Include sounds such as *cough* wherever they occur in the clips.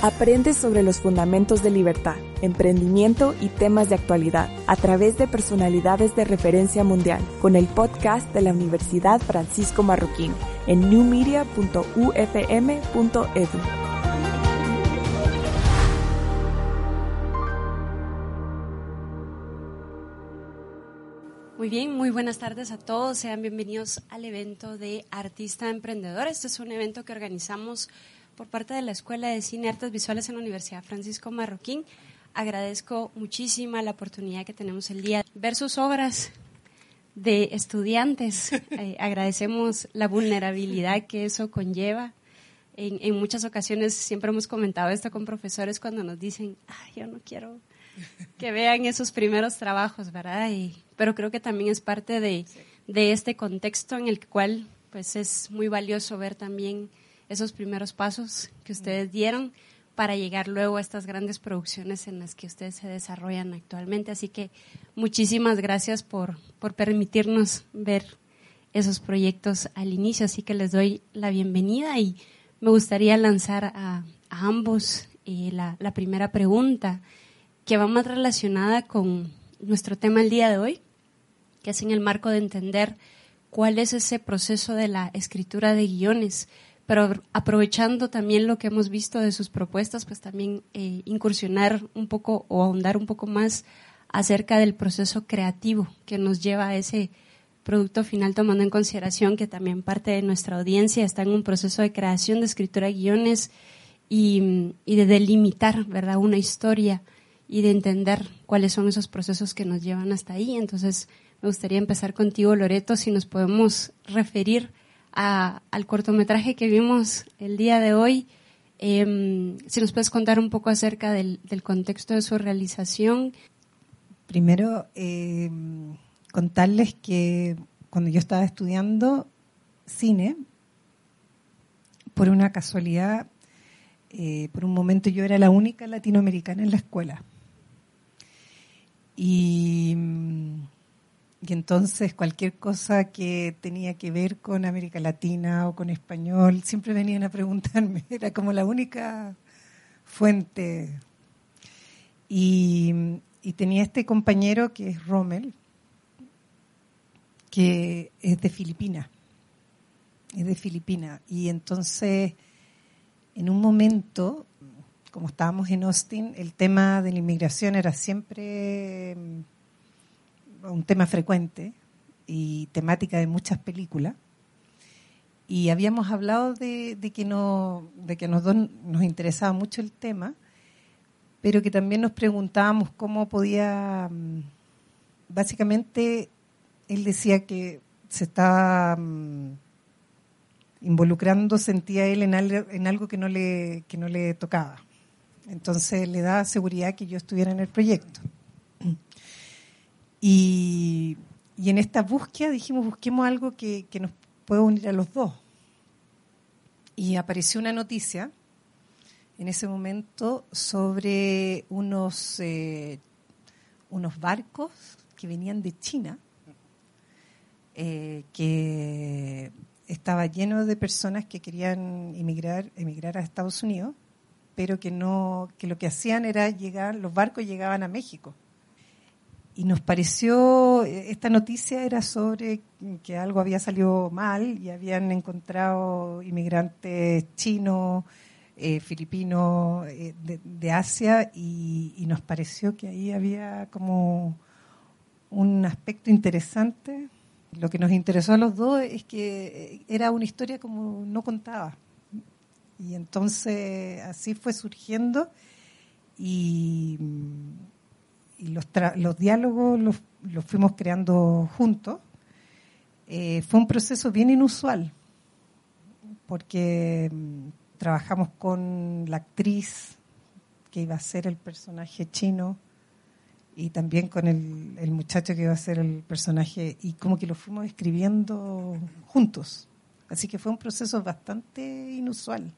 Aprende sobre los fundamentos de libertad, emprendimiento y temas de actualidad a través de personalidades de referencia mundial con el podcast de la Universidad Francisco Marroquín en newmedia.ufm.edu. Muy bien, muy buenas tardes a todos. Sean bienvenidos al evento de Artista Emprendedor. Este es un evento que organizamos por parte de la Escuela de Cine y Artes Visuales en la Universidad Francisco Marroquín. Agradezco muchísima la oportunidad que tenemos el día de ver sus obras de estudiantes. *laughs* Eh, agradecemos la vulnerabilidad que eso conlleva. En, en, muchas ocasiones siempre hemos comentado esto con profesores cuando nos dicen, Ay, yo no quiero que vean esos primeros trabajos, ¿verdad? Y, pero creo que también es parte de, de este contexto en el cual pues es muy valioso ver también esos primeros pasos que ustedes dieron para llegar luego a estas grandes producciones en las que ustedes se desarrollan actualmente. Así que muchísimas gracias por, por permitirnos ver esos proyectos al inicio. Así que les doy la bienvenida y me gustaría lanzar a, a ambos eh, la, la primera pregunta que va más relacionada con nuestro tema el día de hoy, que es en el marco de entender cuál es ese proceso de la escritura de guiones pero aprovechando también lo que hemos visto de sus propuestas, pues también eh, incursionar un poco o ahondar un poco más acerca del proceso creativo que nos lleva a ese producto final, tomando en consideración que también parte de nuestra audiencia está en un proceso de creación de escritura de guiones y, y de delimitar, ¿verdad?, una historia y de entender cuáles son esos procesos que nos llevan hasta ahí. Entonces, me gustaría empezar contigo, Loreto, si nos podemos referir al cortometraje que vimos el día de hoy. Em, si nos puedes contar un poco acerca del, contexto de su realización. Primero, em, contarles que cuando yo estaba estudiando cine, por una casualidad, eh, por un momento yo era la única latinoamericana en la escuela. Y y entonces cualquier cosa que tenía que ver con América Latina o con español, siempre venían a preguntarme, *laughs* era como la única fuente. Y, tenía este compañero que es Rommel, que es de Filipinas, es de Filipinas. Y entonces, en un momento, como estábamos en Austin, el tema de la inmigración era siempre un tema frecuente y temática de muchas películas. Y habíamos hablado de, que, no, de que nos, nos interesaba mucho el tema, pero que también nos preguntábamos cómo podía, mm, básicamente, él decía que se estaba mm, involucrando, sentía él en en algo que, no le, que no le tocaba. Entonces le da seguridad que yo estuviera en el proyecto. Y, en esta búsqueda dijimos, busquemos algo que, nos pueda unir a los dos. Y apareció una noticia en ese momento sobre unos, eh, unos barcos que venían de China, eh, que estaba lleno de personas que querían emigrar, emigrar a Estados Unidos, pero que no, que lo que hacían era llegar, los barcos llegaban a México y nos pareció, esta noticia era sobre que algo había salido mal y habían encontrado inmigrantes chinos, eh, filipinos eh, de, Asia y, nos pareció que ahí había como un aspecto interesante. Lo que nos interesó a los dos es que era una historia como no contaba. Y entonces así fue surgiendo y y los, los diálogos los, los, fuimos creando juntos, eh, fue un proceso bien inusual, porque mm, trabajamos con la actriz que iba a ser el personaje chino y también con el, el muchacho que iba a ser el personaje, y como que lo fuimos escribiendo juntos. Así que fue un proceso bastante inusual.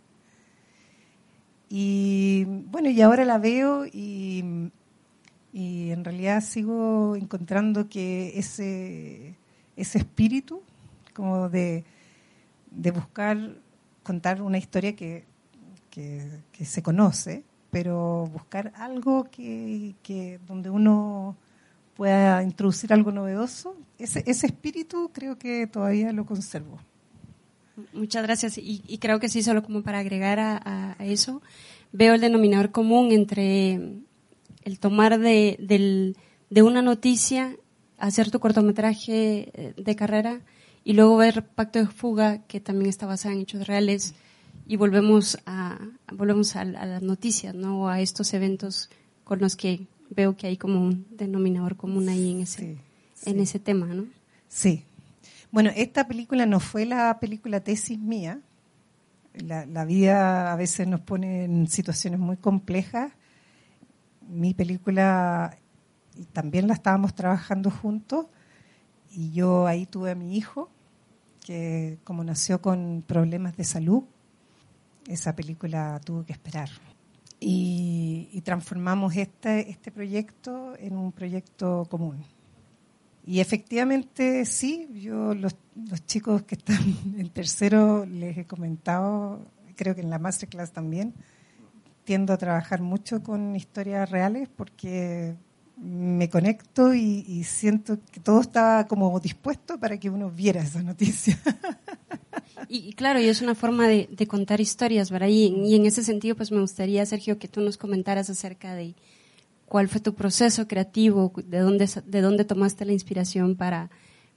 Y bueno, y ahora la veo y y en realidad sigo encontrando que ese, ese espíritu como de, buscar contar una historia que, que, se conoce, pero buscar algo que, que, donde uno pueda introducir algo novedoso, ese, ese espíritu creo que todavía lo conservo. Muchas gracias. Y, creo que sí, solo como para agregar a, eso, veo el denominador común entre el tomar de, del, de una noticia, hacer tu cortometraje eh, de carrera y luego ver Pacto de Fuga, que también está basado en hechos reales, y volvemos a, volvemos a, las noticias, ¿no? a estos eventos con los que veo que hay como un denominador común ahí en ese, en ese tema, ¿no? Sí. Bueno, esta película no fue la película tesis mía. La, la vida a veces nos pone en situaciones muy complejas. Mi película también la estábamos trabajando juntos y yo ahí tuve a mi hijo, que como nació con problemas de salud, esa película tuvo que esperar. Y, transformamos este, este proyecto en un proyecto común. Y efectivamente sí, yo los, los chicos que están *laughs* en tercero les he comentado, creo que en la masterclass también, tiendo a trabajar mucho con historias reales porque me conecto y, siento que todo estaba como dispuesto para que uno viera esa noticia. Y, claro, y es una forma de, contar historias, ¿verdad? Y, en ese sentido, pues me gustaría, Sergio, que tú nos comentaras acerca de cuál fue tu proceso creativo, de dónde, de dónde tomaste la inspiración para,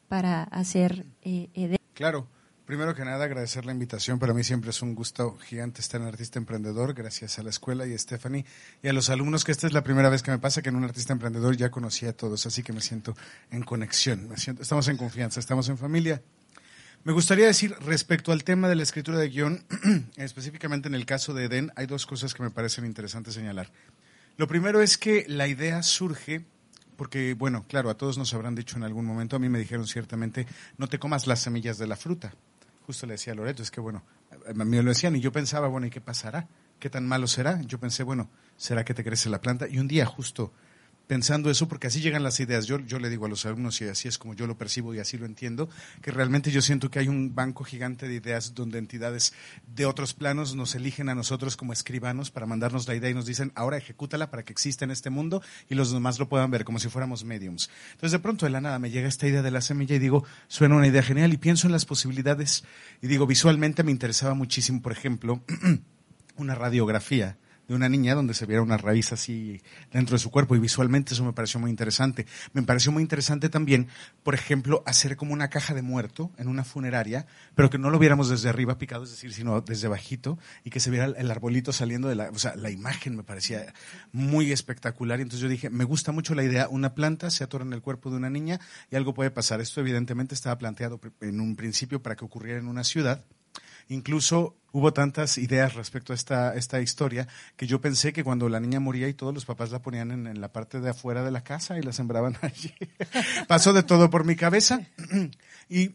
para hacer eh, Claro. Primero que nada, agradecer la invitación. Para mí siempre es un gusto gigante estar en Artista Emprendedor, gracias a la escuela y a Stephanie y a los alumnos, que esta es la primera vez que me pasa que en un Artista Emprendedor ya conocí a todos, así que me siento en conexión, me siento, estamos en confianza, estamos en familia. Me gustaría decir respecto al tema de la escritura de guion, *clears throat* específicamente en el caso de Eden, hay dos cosas que me parecen interesantes señalar. Lo primero es que la idea surge porque, bueno, claro, a todos nos habrán dicho en algún momento, a mí me dijeron ciertamente, no te comas las semillas de la fruta justo le decía a Loreto, es que bueno, me lo decían y yo pensaba, bueno, ¿y qué pasará? ¿Qué tan malo será? Yo pensé, bueno, ¿será que te crece la planta? Y un día justo pensando eso, porque así llegan las ideas. Yo, yo le digo a los alumnos, y así es como yo lo percibo y así lo entiendo, que realmente yo siento que hay un banco gigante de ideas donde entidades de otros planos nos eligen a nosotros como escribanos para mandarnos la idea y nos dicen, ahora ejecútala para que exista en este mundo y los demás lo puedan ver, como si fuéramos mediums. Entonces de pronto de la nada me llega esta idea de la semilla y digo, suena una idea genial y pienso en las posibilidades y digo, visualmente me interesaba muchísimo, por ejemplo, *clears throat* una radiografía de una niña donde se viera una raíz así dentro de su cuerpo y visualmente eso me pareció muy interesante. Me pareció muy interesante también, por ejemplo, hacer como una caja de muerto en una funeraria, pero que no lo viéramos desde arriba picado, es decir, sino desde bajito y que se viera el arbolito saliendo de la, o sea, la imagen me parecía muy espectacular y entonces yo dije, me gusta mucho la idea, una planta se atora en el cuerpo de una niña y algo puede pasar. Esto evidentemente estaba planteado en un principio para que ocurriera en una ciudad Incluso hubo tantas ideas respecto a esta, esta historia que yo pensé que cuando la niña moría y todos los papás la ponían en, la parte de afuera de la casa y la sembraban *laughs* allí. Pasó de todo por mi cabeza y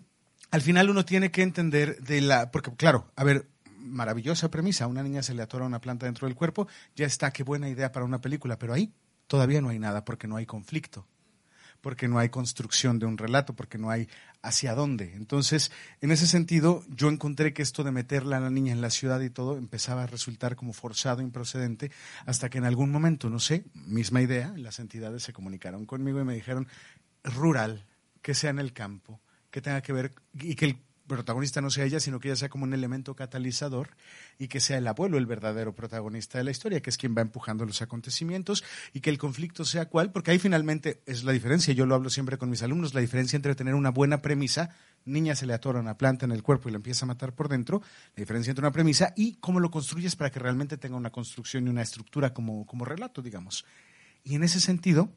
al final uno tiene que entender de la, porque claro, a ver, maravillosa premisa, una niña se le atora una planta dentro del cuerpo, ya está, qué buena idea para una película, pero ahí todavía no hay nada porque no hay conflicto porque no hay construcción de un relato, porque no hay hacia dónde. Entonces, en ese sentido, yo encontré que esto de meterla a la niña en la ciudad y todo empezaba a resultar como forzado, improcedente, hasta que en algún momento, no sé, misma idea, las entidades se comunicaron conmigo y me dijeron, rural, que sea en el campo, que tenga que ver, y que el protagonista no sea ella, sino que ella sea como un elemento catalizador y que sea el abuelo el verdadero protagonista de la historia, que es quien va empujando los acontecimientos y que el conflicto sea cuál, porque ahí finalmente es la diferencia, yo lo hablo siempre con mis alumnos, la diferencia entre tener una buena premisa, niña se le atora una planta en el cuerpo y la empieza a matar por dentro, la diferencia entre una premisa y cómo lo construyes para que realmente tenga una construcción y una estructura como, como relato, digamos. Y en ese sentido,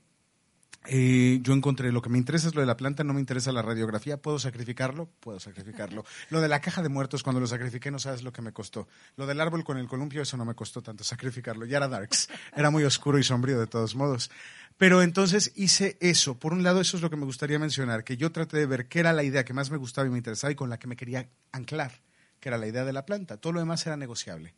eh, yo encontré, lo que me interesa es lo de la planta, no me interesa la radiografía. ¿Puedo sacrificarlo? Puedo sacrificarlo. Lo de la caja de muertos, cuando lo sacrifiqué, no sabes lo que me costó. Lo del árbol con el columpio, eso no me costó tanto sacrificarlo. Ya era Darks. Era muy oscuro y sombrío de todos modos. Pero entonces hice eso. Por un lado, eso es lo que me gustaría mencionar, que yo traté de ver qué era la idea que más me gustaba y me interesaba y con la que me quería anclar, que era la idea de la planta. Todo lo demás era negociable.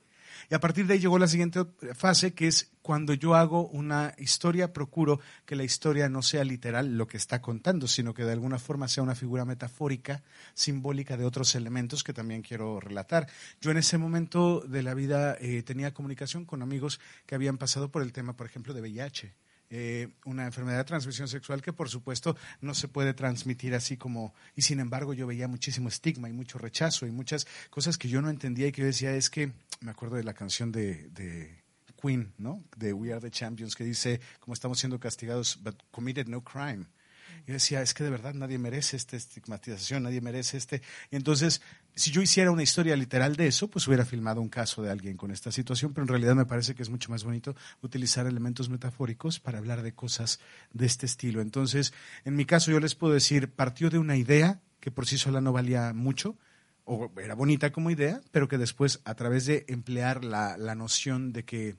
Y a partir de ahí llegó la siguiente fase, que es cuando yo hago una historia, procuro que la historia no sea literal lo que está contando, sino que de alguna forma sea una figura metafórica, simbólica de otros elementos que también quiero relatar. Yo en ese momento de la vida eh, tenía comunicación con amigos que habían pasado por el tema, por ejemplo, de VIH. Eh, una enfermedad de transmisión sexual que por supuesto no se puede transmitir así como, y sin embargo yo veía muchísimo estigma y mucho rechazo y muchas cosas que yo no entendía y que yo decía es que, me acuerdo de la canción de, de Queen, ¿no? De We Are the Champions, que dice, como estamos siendo castigados, but committed no crime. Y decía, es que de verdad nadie merece esta estigmatización, nadie merece este. Y entonces, si yo hiciera una historia literal de eso, pues hubiera filmado un caso de alguien con esta situación, pero en realidad me parece que es mucho más bonito utilizar elementos metafóricos para hablar de cosas de este estilo. Entonces, en mi caso yo les puedo decir, partió de una idea que por sí sola no valía mucho, o era bonita como idea, pero que después, a través de emplear la, la noción de que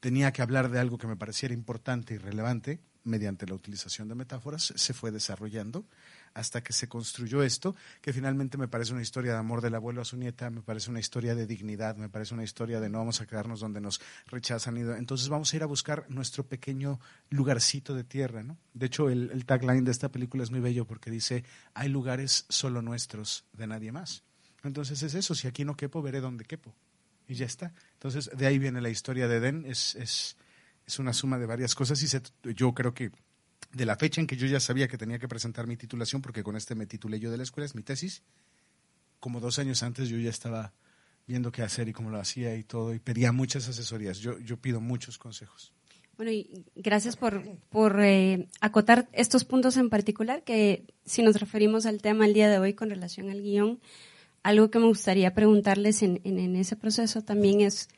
tenía que hablar de algo que me pareciera importante y relevante, mediante la utilización de metáforas, se fue desarrollando hasta que se construyó esto, que finalmente me parece una historia de amor del abuelo a su nieta, me parece una historia de dignidad, me parece una historia de no vamos a quedarnos donde nos rechazan. Entonces vamos a ir a buscar nuestro pequeño lugarcito de tierra. ¿no? De hecho, el, tagline de esta película es muy bello porque dice, hay lugares solo nuestros, de nadie más. Entonces es eso, si aquí no quepo, veré dónde quepo. Y ya está. Entonces de ahí viene la historia de Den, es, es es una suma de varias cosas y yo creo que de la fecha en que yo ya sabía que tenía que presentar mi titulación, porque con este me titulé yo de la escuela, es mi tesis, como dos años antes yo ya estaba viendo qué hacer y cómo lo hacía y todo, y pedía muchas asesorías. Yo, yo pido muchos consejos. Bueno, y gracias por, por eh, acotar estos puntos en particular, que si nos referimos al tema el día de hoy con relación al guion, algo que me gustaría preguntarles en, en ese proceso también es,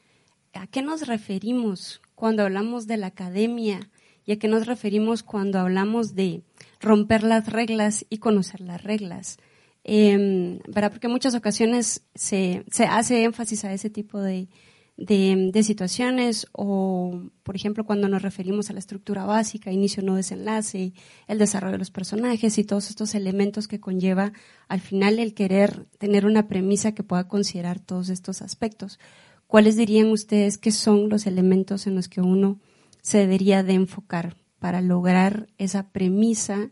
¿a qué nos referimos cuando hablamos de la academia y a qué nos referimos cuando hablamos de romper las reglas y conocer las reglas. Eh, ¿verdad? Porque en muchas ocasiones se, se, hace énfasis a ese tipo de, de, de, situaciones o, por ejemplo, cuando nos referimos a la estructura básica, inicio, no desenlace, el desarrollo de los personajes y todos estos elementos que conlleva al final el querer tener una premisa que pueda considerar todos estos aspectos. ¿cuáles dirían ustedes que son los elementos en los que uno se debería de enfocar para lograr esa premisa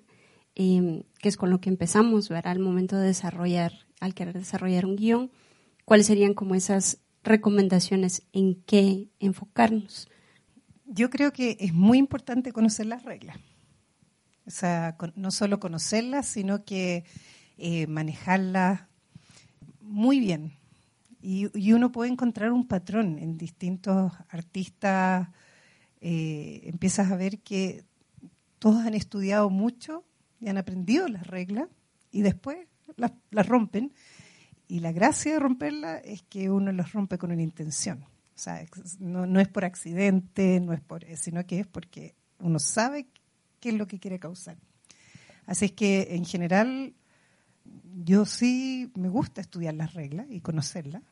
em, que es con lo que empezamos, ¿verdad? Al momento de desarrollar, al querer desarrollar un guion, ¿cuáles serían como esas recomendaciones en qué enfocarnos? Yo creo que es muy importante conocer las reglas. No solo conocerlas, sino que eh, manejarlas muy bien. Y, uno puede encontrar un patrón en distintos artistas. Eh, empiezas a ver que todos han estudiado mucho y han aprendido las reglas y después las, rompen. Y la gracia de romperlas es que uno las rompe con una intención. O sea, no, no es por accidente, no es por, sino que es porque uno sabe qué es lo que quiere causar. Así es que en general yo sí me gusta estudiar las reglas y conocerlas.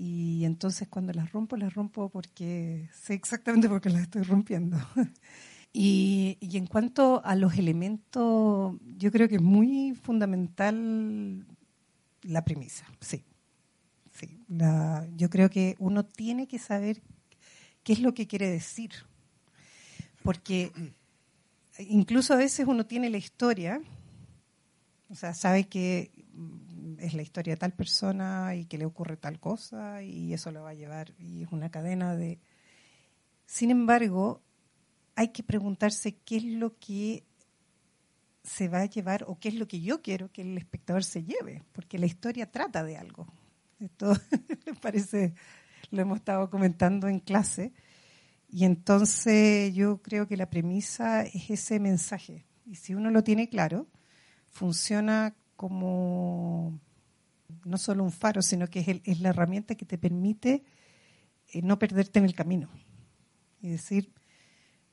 Y entonces cuando las rompo, las rompo porque sé exactamente por qué las estoy rompiendo. *laughs* y, y, en cuanto a los elementos, yo creo que es muy fundamental la premisa, sí. sí. yo creo que uno tiene que saber qué es lo que quiere decir. Porque incluso a veces uno tiene la historia, o sea, sabe que es la historia de tal persona y que le ocurre tal cosa y eso lo va a llevar y es una cadena de... Sin embargo, hay que preguntarse qué es lo que se va a llevar o qué es lo que yo quiero que el espectador se lleve, porque la historia trata de algo. Esto *laughs* me parece, lo hemos estado comentando en clase, y entonces yo creo que la premisa es ese mensaje, y si uno lo tiene claro, funciona como no solo un faro, sino que es, es la herramienta que te permite eh, no perderte en el camino. Y decir,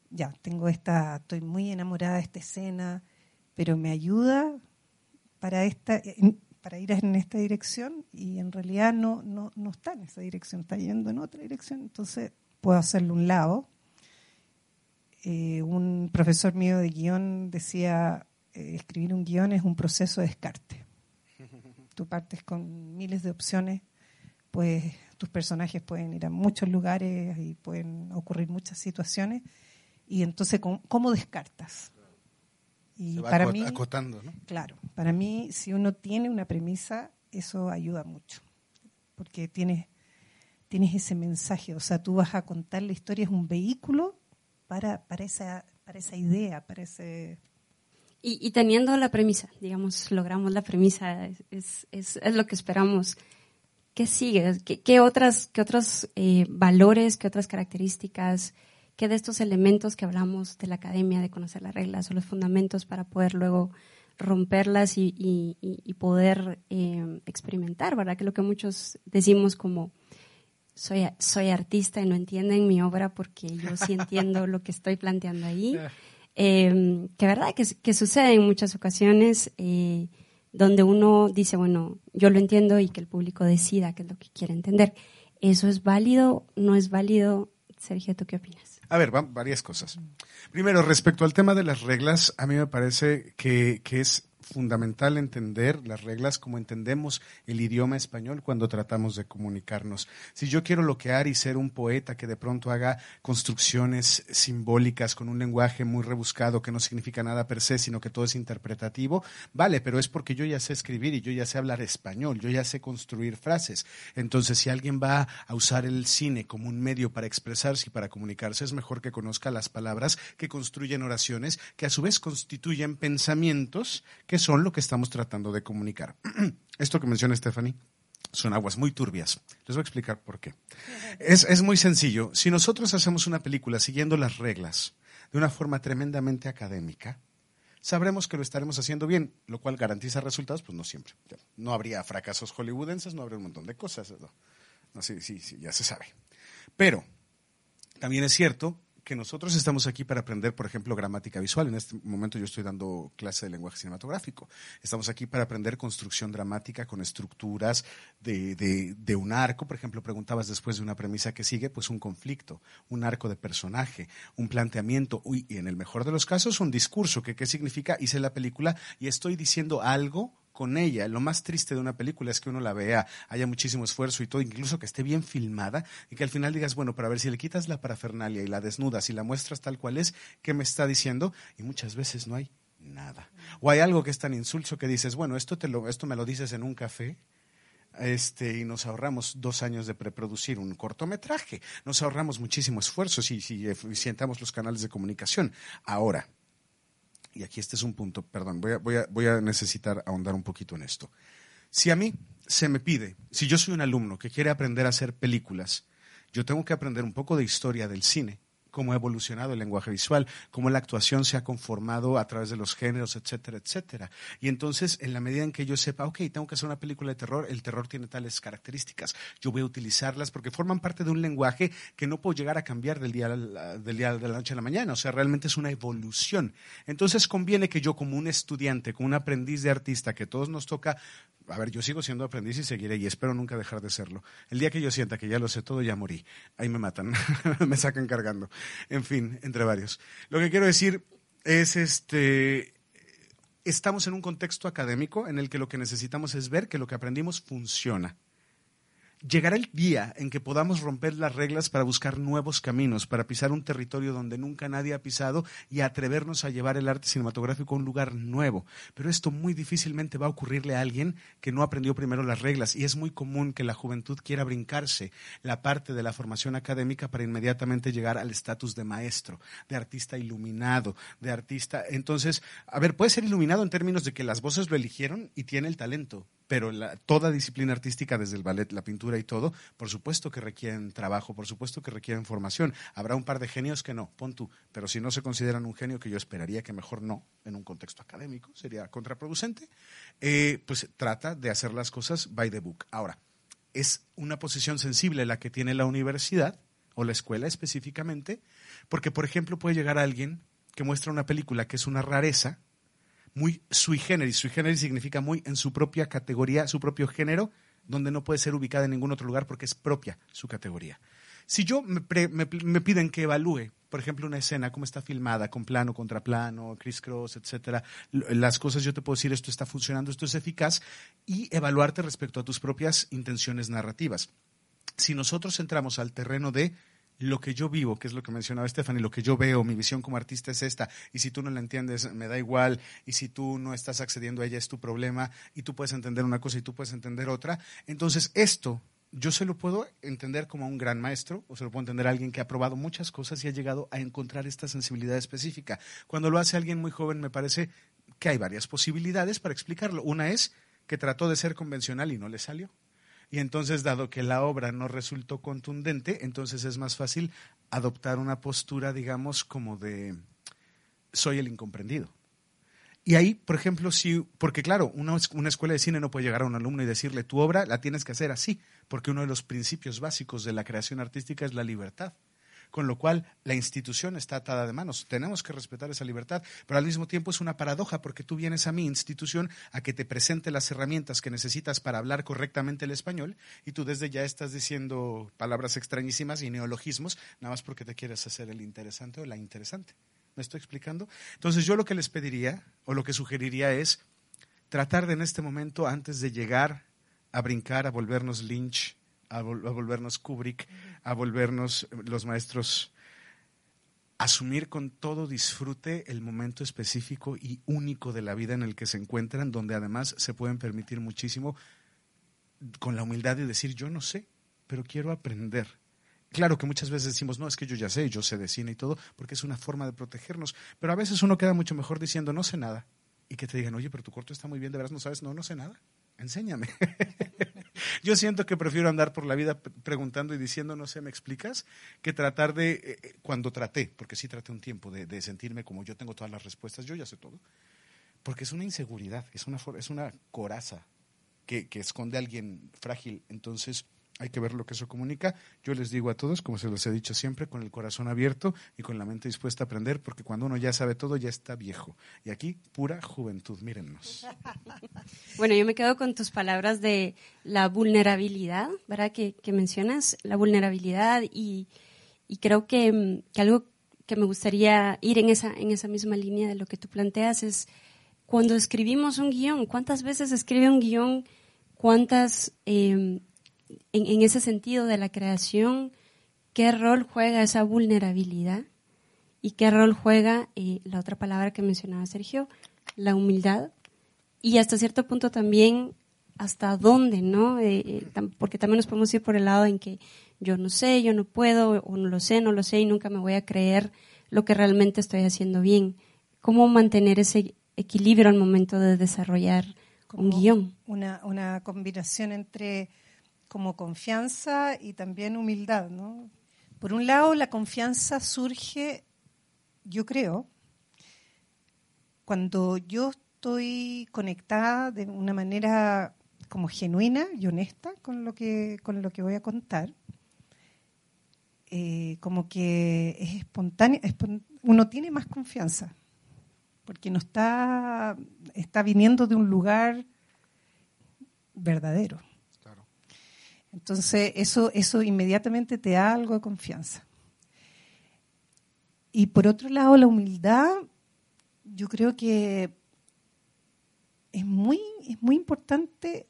ya, tengo esta, estoy muy enamorada de esta escena, pero me ayuda para esta para ir en esta dirección y en realidad no, no, no está en esa dirección, está yendo en otra dirección, entonces puedo hacerlo un lado. Eh, un profesor mío de guion decía, eh, escribir un guion es un proceso de descarte. Tú partes con miles de opciones, puedes tus personajes pueden ir a muchos lugares y pueden ocurrir muchas situaciones. Y entonces, ¿cómo, descartas? Y para mí, acotando, ¿no? Claro, para mí, si uno tiene una premisa, eso ayuda mucho, porque tienes, tienes ese mensaje, o sea, tú vas a contar la historia, es un vehículo para, para, esa, para esa idea, para ese... Y, teniendo la premisa, digamos, logramos la premisa, es, es, es lo que esperamos. ¿Qué sigue? ¿Qué, otras, qué otros eh, valores, qué otras características, qué de estos elementos que hablamos de la academia, de conocer las reglas o los fundamentos para poder luego romperlas y, y, poder eh, experimentar, ¿verdad? Que lo que muchos decimos como soy, soy artista y no entienden mi obra porque yo sí entiendo lo que estoy planteando ahí. *laughs* Eh, que verdad que, sucede en muchas ocasiones eh, donde uno dice, bueno, yo lo entiendo y que el público decida qué es lo que quiere entender. ¿Eso es válido? ¿No es válido? Sergio, ¿tú qué opinas? A ver, van varias cosas. Primero, respecto al tema de las reglas, a mí me parece que, que es fundamental entender las reglas como entendemos el idioma español cuando tratamos de comunicarnos. Si yo quiero loquear y ser un poeta que de pronto haga construcciones simbólicas con un lenguaje muy rebuscado que no significa nada per se, sino que todo es interpretativo, vale, pero es porque yo ya sé escribir y yo ya sé hablar español, yo ya sé construir frases. Entonces, si alguien va a usar el cine como un medio para expresarse y para comunicarse, es mejor que conozca las palabras que construyen oraciones, que a su vez constituyen pensamientos que son lo que estamos tratando de comunicar. *clears throat* Esto que menciona Stephanie son aguas muy turbias. Les voy a explicar por qué. Es, es muy sencillo. Si nosotros hacemos una película siguiendo las reglas de una forma tremendamente académica, sabremos que lo estaremos haciendo bien, lo cual garantiza resultados, pues no siempre. No habría fracasos hollywoodenses, no habría un montón de cosas. No, no sí, sí, sí, ya se sabe. Pero también es cierto que nosotros estamos aquí para aprender, por ejemplo, gramática visual. En este momento yo estoy dando clase de lenguaje cinematográfico. Estamos aquí para aprender construcción dramática con estructuras de, de, un arco. Por ejemplo, preguntabas después de una premisa que sigue, pues un conflicto, un arco de personaje, un planteamiento, y en el mejor de los casos, un discurso. Que, ¿Qué significa? Hice la película y estoy diciendo algo con ella. Lo más triste de una película es que uno la vea, haya muchísimo esfuerzo y todo, incluso que esté bien filmada y que al final digas, bueno, para ver si le quitas la parafernalia y la desnudas y la muestras tal cual es, ¿qué me está diciendo? Y muchas veces no hay nada. O hay algo que es tan insulso que dices, bueno, esto, te lo, esto me lo dices en un café. Este, y nos ahorramos dos años de preproducir un cortometraje. Nos ahorramos muchísimo esfuerzo si, si eficientamos los canales de comunicación. Ahora, y aquí este es un punto, perdón, voy a, voy, a, voy a necesitar ahondar un poquito en esto. Si a mí se me pide, si yo soy un alumno que quiere aprender a hacer películas, yo tengo que aprender un poco de historia del cine cómo ha evolucionado el lenguaje visual, cómo la actuación se ha conformado a través de los géneros, etcétera, etcétera. Y entonces, en la medida en que yo sepa, ok, tengo que hacer una película de terror, el terror tiene tales características, yo voy a utilizarlas porque forman parte de un lenguaje que no puedo llegar a cambiar del día, del día de la noche a la mañana, o sea, realmente es una evolución. Entonces, conviene que yo como un estudiante, como un aprendiz de artista, que todos nos toca, a ver, yo sigo siendo aprendiz y seguiré y espero nunca dejar de serlo. El día que yo sienta que ya lo sé todo, ya morí. Ahí me matan, *laughs* me sacan cargando en fin, entre varios. Lo que quiero decir es, este, estamos en un contexto académico en el que lo que necesitamos es ver que lo que aprendimos funciona llegará el día en que podamos romper las reglas para buscar nuevos caminos, para pisar un territorio donde nunca nadie ha pisado y atrevernos a llevar el arte cinematográfico a un lugar nuevo. Pero esto muy difícilmente va a ocurrirle a alguien que no aprendió primero las reglas y es muy común que la juventud quiera brincarse la parte de la formación académica para inmediatamente llegar al estatus de maestro, de artista iluminado, de artista. Entonces, a ver, puede ser iluminado en términos de que las voces lo eligieron y tiene el talento, pero toda disciplina artística, desde el ballet, la pintura y todo, por supuesto que requieren trabajo, por supuesto que requieren formación. Habrá un par de genios que no, pon tú, pero si no se consideran un genio, que yo esperaría que mejor no, en un contexto académico, sería contraproducente, eh, pues trata de hacer las cosas by the book. Ahora, es una posición sensible la que tiene la universidad, o la escuela específicamente, porque, por ejemplo, puede llegar alguien que muestra una película que es una rareza, muy sui generis. Sui generis significa muy en su propia categoría, su propio género, donde no puede ser ubicada en ningún otro lugar porque es propia su categoría. Si yo me, piden que evalúe, por ejemplo, una escena, cómo está filmada, con plano, contraplano, criss-cross, etcétera, las cosas yo te puedo decir esto está funcionando, esto es eficaz, y evaluarte respecto a tus propias intenciones narrativas. si nosotros entramos al terreno de lo que yo vivo, que es lo que mencionaba Stephanie, lo que yo veo, mi visión como artista es esta, y si tú no la entiendes, me da igual, y si tú no estás accediendo a ella es tu problema, y tú puedes entender una cosa y tú puedes entender otra, entonces esto yo se lo puedo entender como un gran maestro, o se lo puedo entender a alguien que ha probado muchas cosas y ha llegado a encontrar esta sensibilidad específica. Cuando lo hace alguien muy joven, me parece que hay varias posibilidades para explicarlo. Una es que trató de ser convencional y no le salió. Y entonces, dado que la obra no resultó contundente, entonces es más fácil adoptar una postura, digamos, como de soy el incomprendido. Y ahí, por ejemplo, sí, porque claro, una, una, escuela de cine no puede llegar a un alumno y decirle, tu obra la tienes que hacer así, porque uno de los principios básicos de la creación artística es la libertad. Con lo cual, la institución está atada de manos. Tenemos que respetar esa libertad, pero al mismo tiempo es una paradoja, porque tú vienes a mi institución a que te presente las herramientas que necesitas para hablar correctamente el español, y tú desde ya estás diciendo palabras extrañísimas y neologismos, nada más porque te quieres hacer el interesante o la interesante. ¿Me estoy explicando? Entonces yo lo que les pediría o lo que sugeriría es tratar de en este momento, antes de llegar a brincar, a volvernos Lynch, a, vol a volvernos Kubrick, a volvernos los maestros, asumir con todo disfrute el momento específico y único de la vida en el que se encuentran, donde además se pueden permitir muchísimo con la humildad de decir, yo no sé, pero quiero aprender Claro que muchas veces decimos, no, es que yo ya sé, yo sé de cine y todo, porque es una forma de protegernos. Pero a veces uno queda mucho mejor diciendo, no sé nada. Y que te digan, oye, pero tu corto está muy bien, de veras no sabes, no, no sé nada. Enséñame. *laughs* yo siento que prefiero andar por la vida preguntando y diciendo, no sé, ¿me explicas? Que tratar de, eh, eh, cuando traté, porque sí traté un tiempo de, de, sentirme como yo tengo todas las respuestas, yo ya sé todo. Porque es una inseguridad, es una, es una coraza que, que esconde a alguien frágil. Entonces, hay que ver lo que eso comunica. Yo les digo a todos, como se los he dicho siempre, con el corazón abierto y con la mente dispuesta a aprender, porque cuando uno ya sabe todo, ya está viejo. Y aquí, pura juventud, mírennos. *laughs* Bueno, yo me quedo con tus palabras de la vulnerabilidad, ¿verdad? Que, mencionas, la vulnerabilidad y, creo que, que, algo que me gustaría ir en esa, en esa misma línea de lo que tú planteas es cuando escribimos un guion, ¿cuántas veces escribe un guion? ¿Cuántas... Eh, en, ese sentido de la creación, qué rol juega esa vulnerabilidad y qué rol juega eh, la otra palabra que mencionaba Sergio, la humildad y hasta cierto punto también hasta dónde, ¿no? Eh, eh, porque también nos podemos ir por el lado en que yo no sé, yo no puedo, o no lo sé, no lo sé y nunca me voy a creer lo que realmente estoy haciendo bien. ¿Cómo mantener ese equilibrio al momento de desarrollar un guion? Una, una combinación entre como confianza y también humildad. ¿no? Por un lado, la confianza surge, yo creo, cuando yo estoy conectada de una manera como genuina y honesta con lo que, con lo que voy a contar. Eh, como que es espontáneo, uno tiene más confianza, porque no está, está viniendo de un lugar verdadero. Entonces, eso, eso inmediatamente te da algo de confianza. Y por otro lado, la humildad, yo creo que es muy, es muy importante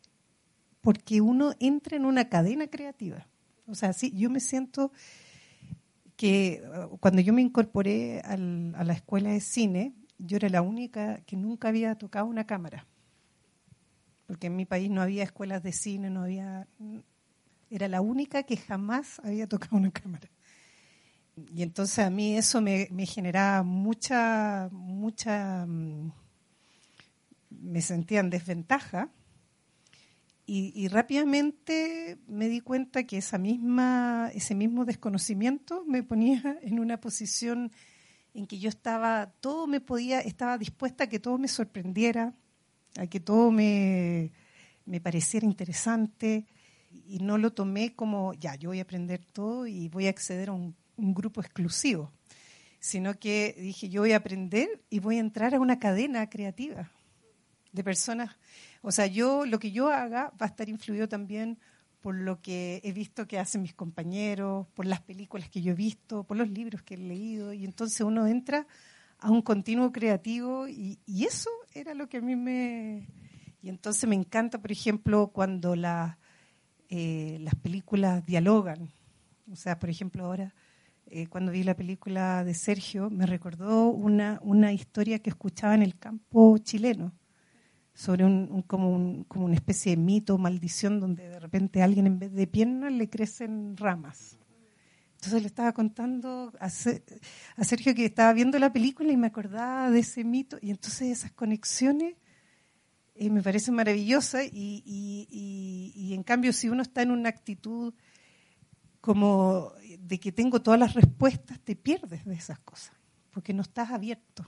porque uno entra en una cadena creativa. O sea, sí, yo me siento que uh, cuando yo me incorporé al, a la escuela de cine, yo era la única que nunca había tocado una cámara. Porque en mi país no había escuelas de cine, no había era la única que jamás había tocado una cámara. Y entonces a mí eso me, generaba mucha, mucha, mm, me sentía en desventaja. Y, rápidamente me di cuenta que esa misma, ese mismo desconocimiento me ponía en una posición en que yo estaba, todo me podía, estaba dispuesta a que todo me sorprendiera, a que todo me, me pareciera interesante, y no lo tomé como, ya, yo voy a aprender todo y voy a acceder a un, grupo exclusivo, sino que dije, yo voy a aprender y voy a entrar a una cadena creativa de personas. O sea, yo lo que yo haga va a estar influido también por lo que he visto que hacen mis compañeros, por las películas que yo he visto, por los libros que he leído, y entonces uno entra a un continuo creativo y, y eso era lo que a mí me... Y entonces me encanta, por ejemplo, cuando la, eh, las películas dialogan. O sea, por ejemplo, ahora eh, cuando vi la película de Sergio, me recordó una, una historia que escuchaba en el campo chileno sobre un, como, un, como una especie de mito, maldición, donde de repente a alguien en vez de piernas le crecen ramas. Entonces le estaba contando a, Sergio que estaba viendo la película y me acordaba de ese mito. Y entonces esas conexiones eh, me parecen maravillosas. Y, y, y, en cambio, si uno está en una actitud como de que tengo todas las respuestas, te pierdes de esas cosas, porque no estás abierto.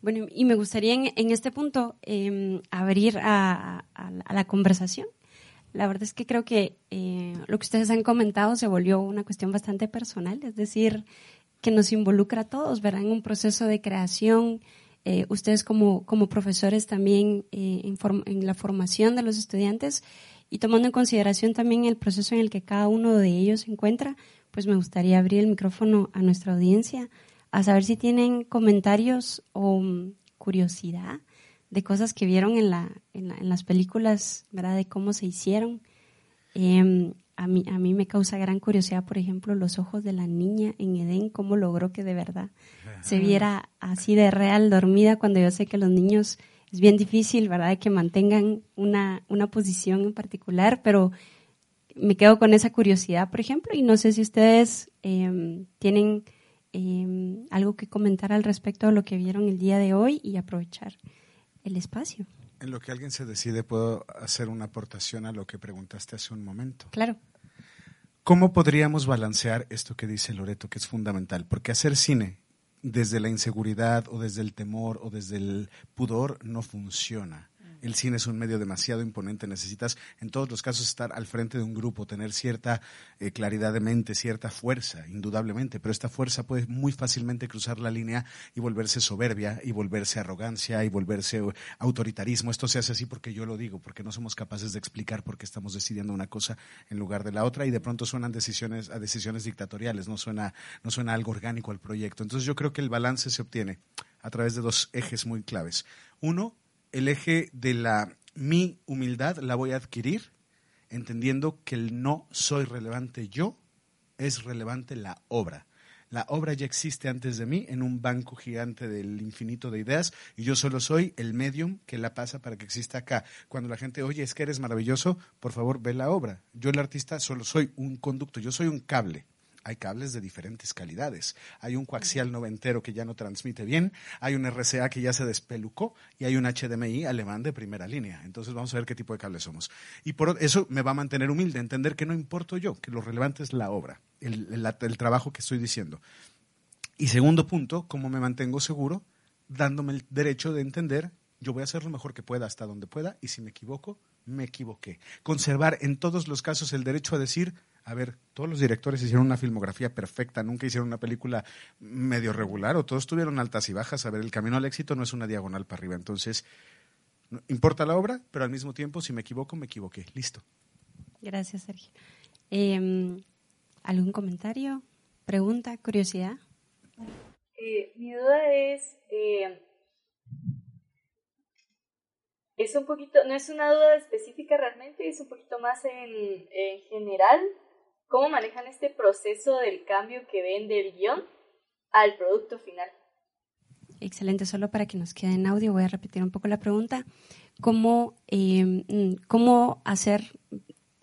Bueno, y me gustaría en, este punto em, abrir a, la conversación. La verdad es que creo que eh, lo que ustedes han comentado se volvió una cuestión bastante personal, es decir, que nos involucra a todos, ¿verdad? En un proceso de creación, eh, ustedes como, como profesores también eh, en, en, la formación de los estudiantes y tomando en consideración también el proceso en el que cada uno de ellos se encuentra, pues me gustaría abrir el micrófono a nuestra audiencia a saber si tienen comentarios o mm, curiosidad de cosas que vieron en, la, en, las películas, ¿verdad? De cómo se hicieron. Em, a, mí, a mí me causa gran curiosidad, por ejemplo, los ojos de la niña en Edén, cómo logró que de verdad se viera así de real dormida cuando yo sé que los niños es bien difícil, ¿verdad?, de que mantengan una, una posición en particular, pero me quedo con esa curiosidad, por ejemplo, y no sé si ustedes em, tienen Em, algo que comentar al respecto de lo que vieron el día de hoy y aprovechar el espacio. En lo que alguien se decide, puedo hacer una aportación a lo que preguntaste hace un momento. Claro. ¿Cómo podríamos balancear esto que dice Loreto, que es fundamental? Porque hacer cine desde la inseguridad o desde el temor o desde el pudor no funciona el cine es un medio demasiado imponente, necesitas en todos los casos estar al frente de un grupo, tener cierta eh, claridad de mente, cierta fuerza, indudablemente, pero esta fuerza puede muy fácilmente cruzar la línea y volverse soberbia, y volverse arrogancia, y volverse eh, autoritarismo. Esto se hace así porque yo lo digo, porque no somos capaces de explicar por qué estamos decidiendo una cosa en lugar de la otra, y de pronto suenan decisiones a decisiones dictatoriales, no suena, no suena algo orgánico al proyecto. Entonces yo creo que el balance se obtiene a través de dos ejes muy claves. Uno, el eje de la mi humildad la voy a adquirir entendiendo que el no soy relevante yo, es relevante la obra. La obra ya existe antes de mí en un banco gigante del infinito de ideas y yo solo soy el medium que la pasa para que exista acá. Cuando la gente, oye, es que eres maravilloso, por favor, ve la obra. Yo el artista solo soy un conducto, yo soy un cable hay cables de diferentes calidades. Hay un coaxial noventero que ya no transmite bien, hay un RCA que ya se despelucó y hay un HDMI alemán de primera línea. Entonces vamos a ver qué tipo de cables somos. Y por eso me va a mantener humilde, entender que no importo yo, que lo relevante es la obra, el, el trabajo que estoy diciendo. Y segundo punto, ¿cómo me mantengo seguro? Dándome el derecho de entender yo voy a hacer lo mejor que pueda hasta donde pueda y si me equivoco, me equivoqué. Conservar en todos los casos el derecho a decir, a ver, todos los directores hicieron una filmografía perfecta, nunca hicieron una película medio regular o todos tuvieron altas y bajas. A ver, el camino al éxito no es una diagonal para arriba. Entonces, importa la obra, pero al mismo tiempo, si me equivoco, me equivoqué. Listo. Gracias, Sergio. Em, ¿Algún comentario, pregunta, curiosidad? Eh, mi duda es, eh, es un poquito, no es una duda específica realmente, es un poquito más en, en general ¿Cómo manejan este proceso del cambio que ven del guion al producto final? Excelente, solo para que nos quede en audio voy a repetir un poco la pregunta. ¿Cómo, em, cómo hacer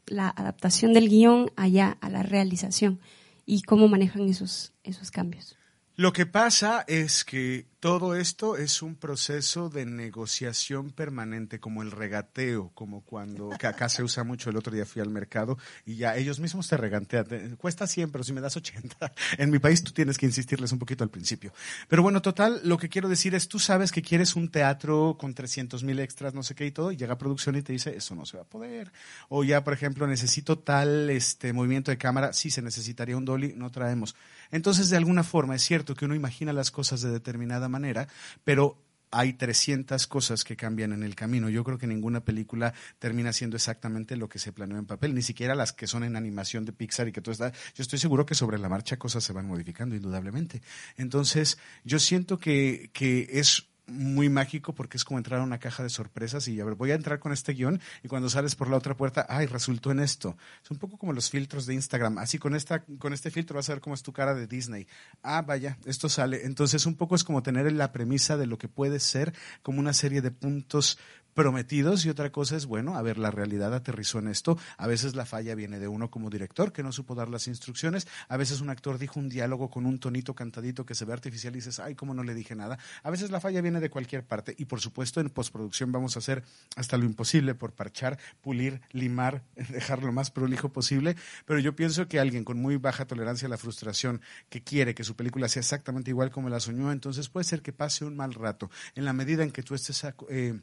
la adaptación del guion allá a la realización y cómo manejan esos, esos cambios? Lo que pasa es que todo esto es un proceso de negociación permanente, como el regateo, como cuando que acá se usa mucho. El otro día fui al mercado y ya ellos mismos te regatean. Cuesta 100, pero si me das 80. *laughs* En mi país tú tienes que insistirles un poquito al principio. Pero bueno, total, lo que quiero decir es, tú sabes que quieres un teatro con 300 mil extras, no sé qué y todo, y llega producción y te dice, eso no se va a poder. O ya, por ejemplo, necesito tal este movimiento de cámara, sí se necesitaría un dolly, no traemos. Entonces, de alguna forma, es que uno imagina las cosas de determinada manera manera, pero hay 300 cosas que cambian en el camino. Yo creo que ninguna película termina siendo exactamente lo que se planeó en papel, ni siquiera las que son en animación de Pixar y que todo está. Yo estoy seguro que sobre la marcha cosas se van modificando, indudablemente. Entonces, yo siento que, que es muy mágico porque es como entrar a una caja de sorpresas y voy a entrar con este guion y cuando sales por la otra puerta, ay, resultó en esto. Es un poco como los filtros de Instagram. Así con esta con este filtro vas a ver cómo es tu cara de Disney. Ah, vaya, esto sale. Entonces un poco es como tener la premisa de lo que puede ser como una serie de puntos prometidos y otra cosa es, bueno, a ver, la realidad aterrizó en esto. A veces la falla viene de uno como director que no supo dar las instrucciones. A veces un actor dijo un diálogo con un tonito cantadito que se ve artificial y dices, ay, cómo no le dije nada. A veces la falla viene de cualquier parte y por supuesto en postproducción vamos a hacer hasta lo imposible por parchar, pulir, limar, *laughs* dejar lo más prolijo posible. Pero yo pienso que alguien con muy baja tolerancia a la frustración que quiere que su película sea exactamente igual como la soñó, entonces puede ser que pase un mal rato. En la medida en que tú estés... Eh,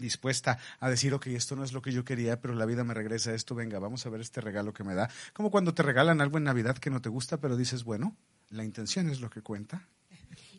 dispuesta a decir, ok, esto no es lo que yo quería, pero la vida me regresa esto, venga, vamos a ver este regalo que me da. Como cuando te regalan algo en Navidad que no te gusta, pero dices, bueno, la intención es lo que cuenta.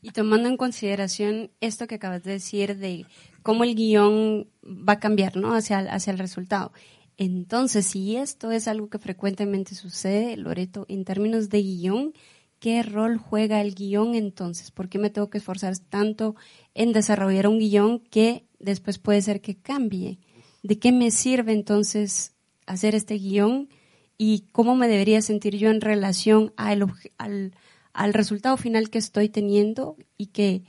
Y tomando en consideración esto que acabas de decir de cómo el guion va a cambiar, ¿no? Hacia, hacia el resultado. Entonces, si esto es algo que frecuentemente sucede, Loreto, en términos de guion, ¿qué rol juega el guion entonces? ¿Por qué me tengo que esforzar tanto en desarrollar un guion que después puede ser que cambie. ¿De qué me sirve entonces hacer este guion y cómo me debería sentir yo en relación al, al, resultado final que estoy teniendo y que,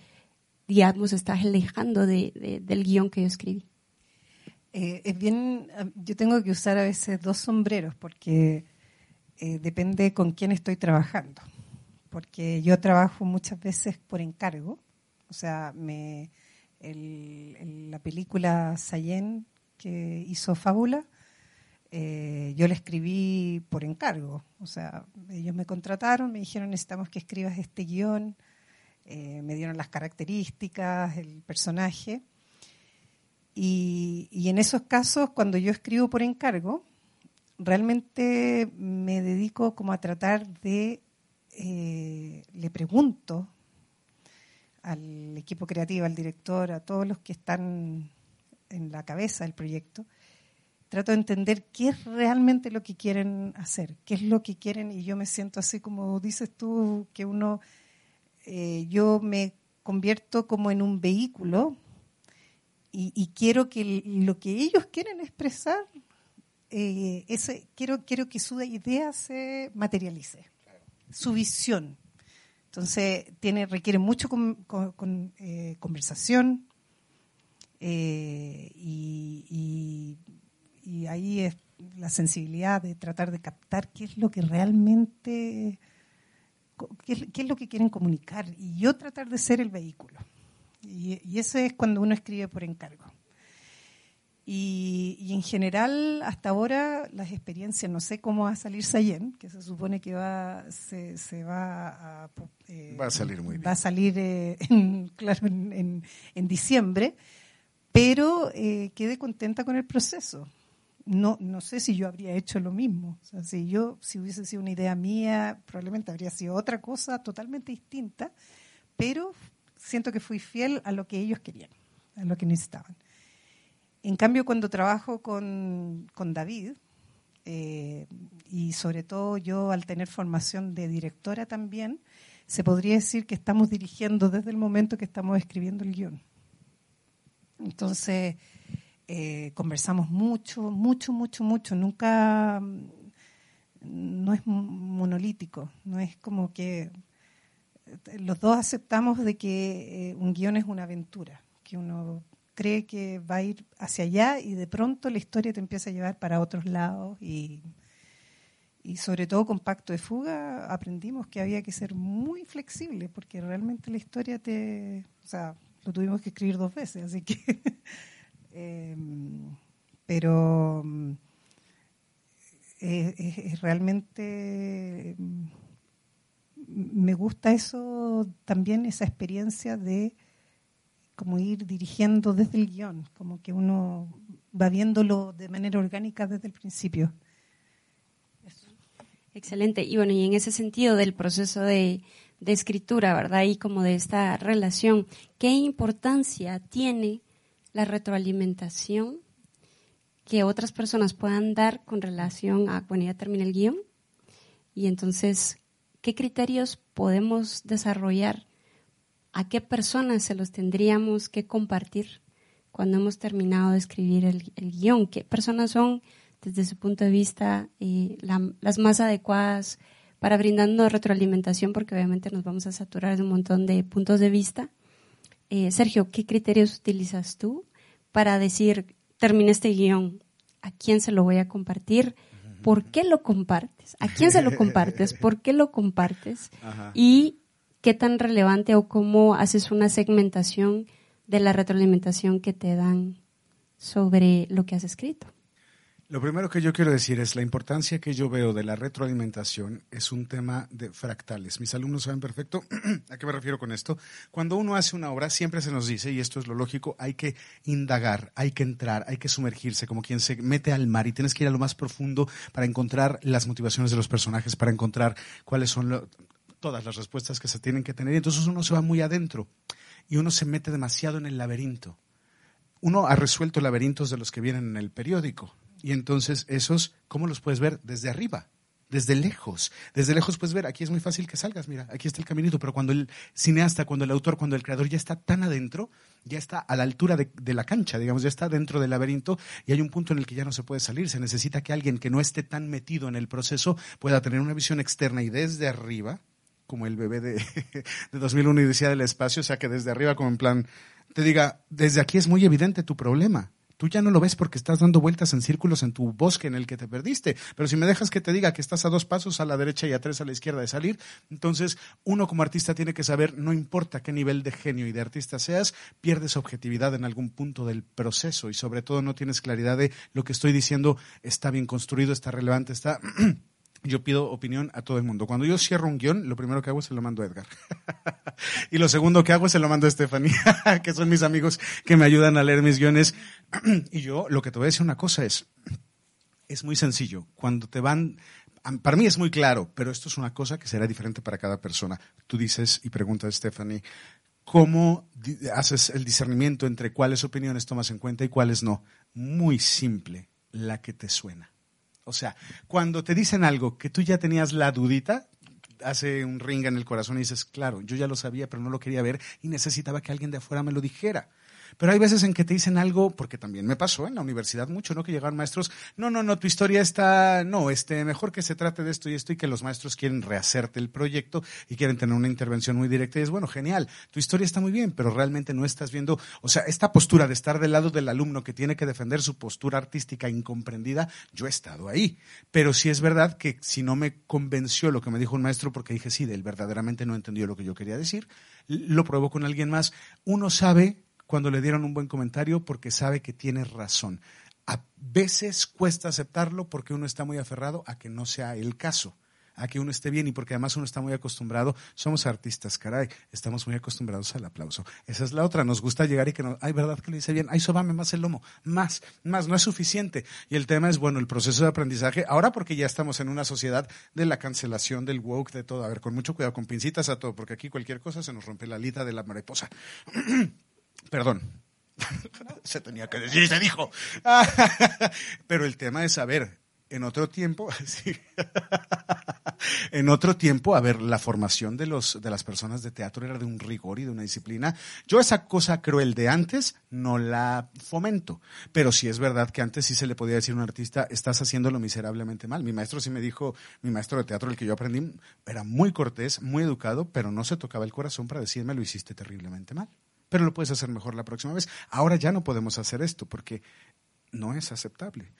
digamos, está alejando de, del guion que yo escribí? Eh, es bien, yo tengo que usar a veces dos sombreros porque eh, depende con quién estoy trabajando. Porque yo trabajo muchas veces por encargo, o sea, me, el, la película Sayen que hizo Fábula, eh, yo la escribí por encargo. O sea, ellos me contrataron, me dijeron necesitamos que escribas este guion, eh, me dieron las características, el personaje. Y, y, en esos casos, cuando yo escribo por encargo, realmente me dedico como a tratar de, eh, le pregunto al equipo creativo, al director, a todos los que están en la cabeza del proyecto, trato de entender qué es realmente lo que quieren hacer, qué es lo que quieren y yo me siento así como dices tú, que uno, eh, yo me convierto como en un vehículo y, quiero que lo que ellos quieren expresar, eh, ese, quiero, quiero que su idea se materialice, su visión. Entonces, tiene, requiere mucho eh, conversación eh, y, ahí es la sensibilidad de tratar de captar qué es lo que realmente, qué, es lo que quieren comunicar y yo tratar de ser el vehículo. Y, y eso es cuando uno escribe por encargo. Y, en general, hasta ahora, las experiencias, no sé cómo va a salir Sayen, que se supone que va, se, se va a... Eh, va a salir muy bien. Va a salir, eh, *laughs* en, claro, en, en, diciembre, pero eh, quedé contenta con el proceso. No, no sé si yo habría hecho lo mismo. O sea, si yo, si hubiese sido una idea mía, probablemente habría sido otra cosa totalmente distinta, pero siento que fui fiel a lo que ellos querían, a lo que necesitaban. En cambio, cuando trabajo con, David, eh, y sobre todo yo al tener formación de directora también, se podría decir que estamos dirigiendo desde el momento que estamos escribiendo el guion. Entonces, eh, conversamos mucho, mucho, mucho, mucho. Nunca, no es monolítico, no es como que los dos aceptamos de que eh, un guion es una aventura, que uno cree que va a ir hacia allá y de pronto la historia te empieza a llevar para otros lados y, y sobre todo con Pacto de Fuga aprendimos que había que ser muy flexible porque realmente la historia te... O sea, lo tuvimos que escribir dos veces, así que... *laughs* Em, pero eh, es, realmente... Me gusta eso también, esa experiencia de como ir dirigiendo desde el guion, como que uno va viéndolo de manera orgánica desde el principio. Excelente. Y bueno, y en ese sentido del proceso de, de escritura, ¿verdad? Y como de esta relación, ¿qué importancia tiene la retroalimentación que otras personas puedan dar con relación a cuando ya termina el guion? Y entonces, ¿qué criterios podemos desarrollar ¿a qué personas se los tendríamos que compartir cuando hemos terminado de escribir el, guion? ¿Qué personas son, desde su punto de vista, eh, las más adecuadas para brindarnos retroalimentación? Porque obviamente nos vamos a saturar de un montón de puntos de vista. Eh, Sergio, ¿qué criterios utilizas tú para decir, terminé este guion, ¿a quién se lo voy a compartir? ¿Por qué lo compartes? ¿A quién se lo compartes? ¿Por qué lo compartes? Y qué tan relevante o cómo haces una segmentación de la retroalimentación que te dan sobre lo que has escrito. Lo primero que yo quiero decir es la importancia que yo veo de la retroalimentación es un tema de fractales. Mis alumnos saben perfecto *clears throat* a qué me refiero con esto. Cuando uno hace una obra, siempre se nos dice, y esto es lo lógico, hay que indagar, hay que entrar, hay que sumergirse, como quien se mete al mar y tienes que ir a lo más profundo para encontrar las motivaciones de los personajes, para encontrar cuáles son todas las respuestas que se tienen que tener. Y entonces uno se va muy adentro y uno se mete demasiado en el laberinto. Uno ha resuelto laberintos de los que vienen en el periódico. Y entonces esos, ¿cómo los puedes ver? Desde arriba, desde lejos. Desde lejos puedes ver, aquí es muy fácil que salgas, mira, aquí está el caminito, pero cuando el cineasta, cuando el autor, cuando el creador ya está tan adentro, ya está a la altura de, de, la cancha, digamos, ya está dentro del laberinto y hay un punto en el que ya no se puede salir. Se necesita que alguien que no esté tan metido en el proceso pueda tener una visión externa y desde arriba como el bebé de, *laughs* de 2001 y decía del espacio, o sea que desde arriba como en plan, te diga, desde aquí es muy evidente tu problema. Tú ya no lo ves porque estás dando vueltas en círculos en tu bosque en el que te perdiste. Pero si me dejas que te diga que estás a dos pasos a la derecha y a tres a la izquierda de salir, entonces uno como artista tiene que saber, no importa qué nivel de genio y de artista seas, pierdes objetividad en algún punto del proceso y sobre todo no tienes claridad de lo que estoy diciendo está bien construido, está relevante, está *clears throat* yo pido opinión a todo el mundo. Cuando yo cierro un guion, lo primero que hago es se lo mando a Edgar. *laughs* y lo segundo que hago es se lo mando a Stephanie, *laughs* que son mis amigos que me ayudan a leer mis guiones. *clears throat* y yo lo que te voy a decir una cosa es, es muy sencillo. Cuando te van, para mí es muy claro, pero esto es una cosa que será diferente para cada persona. Tú dices y preguntas a Stephanie, ¿cómo haces el discernimiento entre cuáles opiniones tomas en cuenta y cuáles no? Muy simple, la que te suena. O sea, cuando te dicen algo que tú ya tenías la dudita, hace un ring en el corazón y dices, claro, yo ya lo sabía, pero no lo quería ver y necesitaba que alguien de afuera me lo dijera. Pero hay veces en que te dicen algo, porque también me pasó en la universidad mucho, ¿no? Que llegaron maestros, no, no, no, tu historia está, no, este, mejor que se trate de esto y esto y que los maestros quieren rehacerte el proyecto y quieren tener una intervención muy directa y es, bueno, genial, tu historia está muy bien, pero realmente no estás viendo, o sea, esta postura de estar del lado del alumno que tiene que defender su postura artística incomprendida, yo he estado ahí. Pero sí es verdad que si no me convenció lo que me dijo un maestro, porque dije, sí, él verdaderamente no entendió lo que yo quería decir, lo pruebo con alguien más, uno sabe cuando le dieron un buen comentario porque sabe que tiene razón. A veces cuesta aceptarlo porque uno está muy aferrado a que no sea el caso, a que uno esté bien y porque además uno está muy acostumbrado, somos artistas, caray, estamos muy acostumbrados al aplauso. Esa es la otra, nos gusta llegar y que no, ay, verdad que le dice bien, ay, sobame más el lomo, más, más, no es suficiente. Y el tema es, bueno, el proceso de aprendizaje, ahora porque ya estamos en una sociedad de la cancelación, del woke, de todo, a ver, con mucho cuidado, con pincitas a todo, porque aquí cualquier cosa se nos rompe la alita de la mariposa. *clears throat* Perdón. *laughs* se tenía que decir, se dijo. *laughs* Pero el tema es saber, en otro tiempo, *laughs* en otro tiempo, a ver, la formación de, los, de las personas de teatro era de un rigor y de una disciplina. Yo esa cosa cruel de antes no la fomento, pero sí es verdad que antes sí se le podía decir a un artista, estás haciéndolo miserablemente mal. Mi maestro sí me dijo, mi maestro de teatro, el que yo aprendí, era muy cortés, muy educado, pero no se tocaba el corazón para decirme, lo hiciste terriblemente mal pero lo puedes hacer mejor la próxima vez. Ahora ya no podemos hacer esto porque no es aceptable.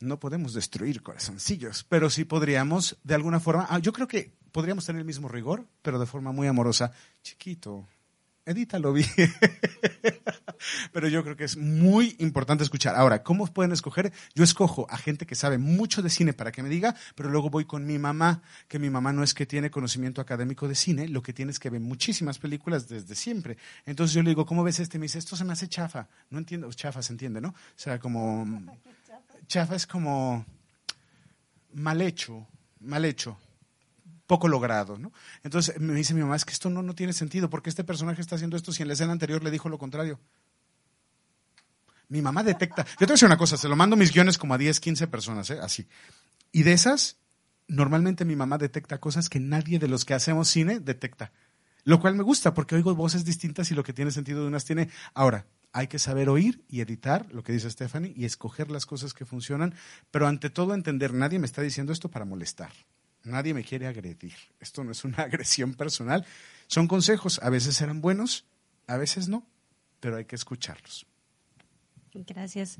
No podemos destruir corazoncillos, pero sí podríamos, de alguna forma, ah, yo creo que podríamos tener el mismo rigor, pero de forma muy amorosa. Chiquito, edítalo bien. *laughs* Pero yo creo que es muy importante escuchar. Ahora, ¿cómo pueden escoger? Yo escojo a gente que sabe mucho de cine para que me diga, pero luego voy con mi mamá, que mi mamá no es que tiene conocimiento académico de cine, lo que tiene es que ve muchísimas películas desde siempre. Entonces yo le digo, ¿cómo ves este? Me dice, esto se me hace chafa. No entiendo, chafa se entiende, ¿no? O sea, como... *laughs* Chafa es como mal hecho, mal hecho poco logrado, ¿no? Entonces me dice mi mamá, es que esto no, no tiene sentido, porque este personaje está haciendo esto si en la escena anterior le dijo lo contrario. Mi mamá detecta, yo te voy a decir una cosa, se lo mando mis guiones como a 10, 15 personas, ¿eh? así. Y de esas, normalmente mi mamá detecta cosas que nadie de los que hacemos cine detecta. Lo cual me gusta porque oigo voces distintas y lo que tiene sentido de unas tiene. Ahora, hay que saber oír y editar lo que dice Stephanie y escoger las cosas que funcionan, pero ante todo entender, nadie me está diciendo esto para molestar. Nadie me quiere agredir. Esto no es una *laughs* agresión personal. Son consejos. A veces serán buenos, a veces no, pero hay que escucharlos. Gracias.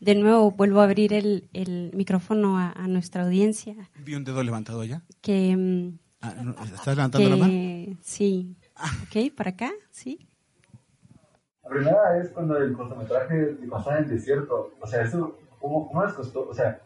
De nuevo, vuelvo a abrir el, el micrófono a, a, nuestra audiencia. Vi un dedo levantado allá. Que, mm, ah, ¿Estás levantando que, la mano? Sí. Ah. Ok, para acá, sí. La primera es cuando el cortometraje pasaba en el desierto. O sea, eso, ¿cómo, cómo les costó? O sea,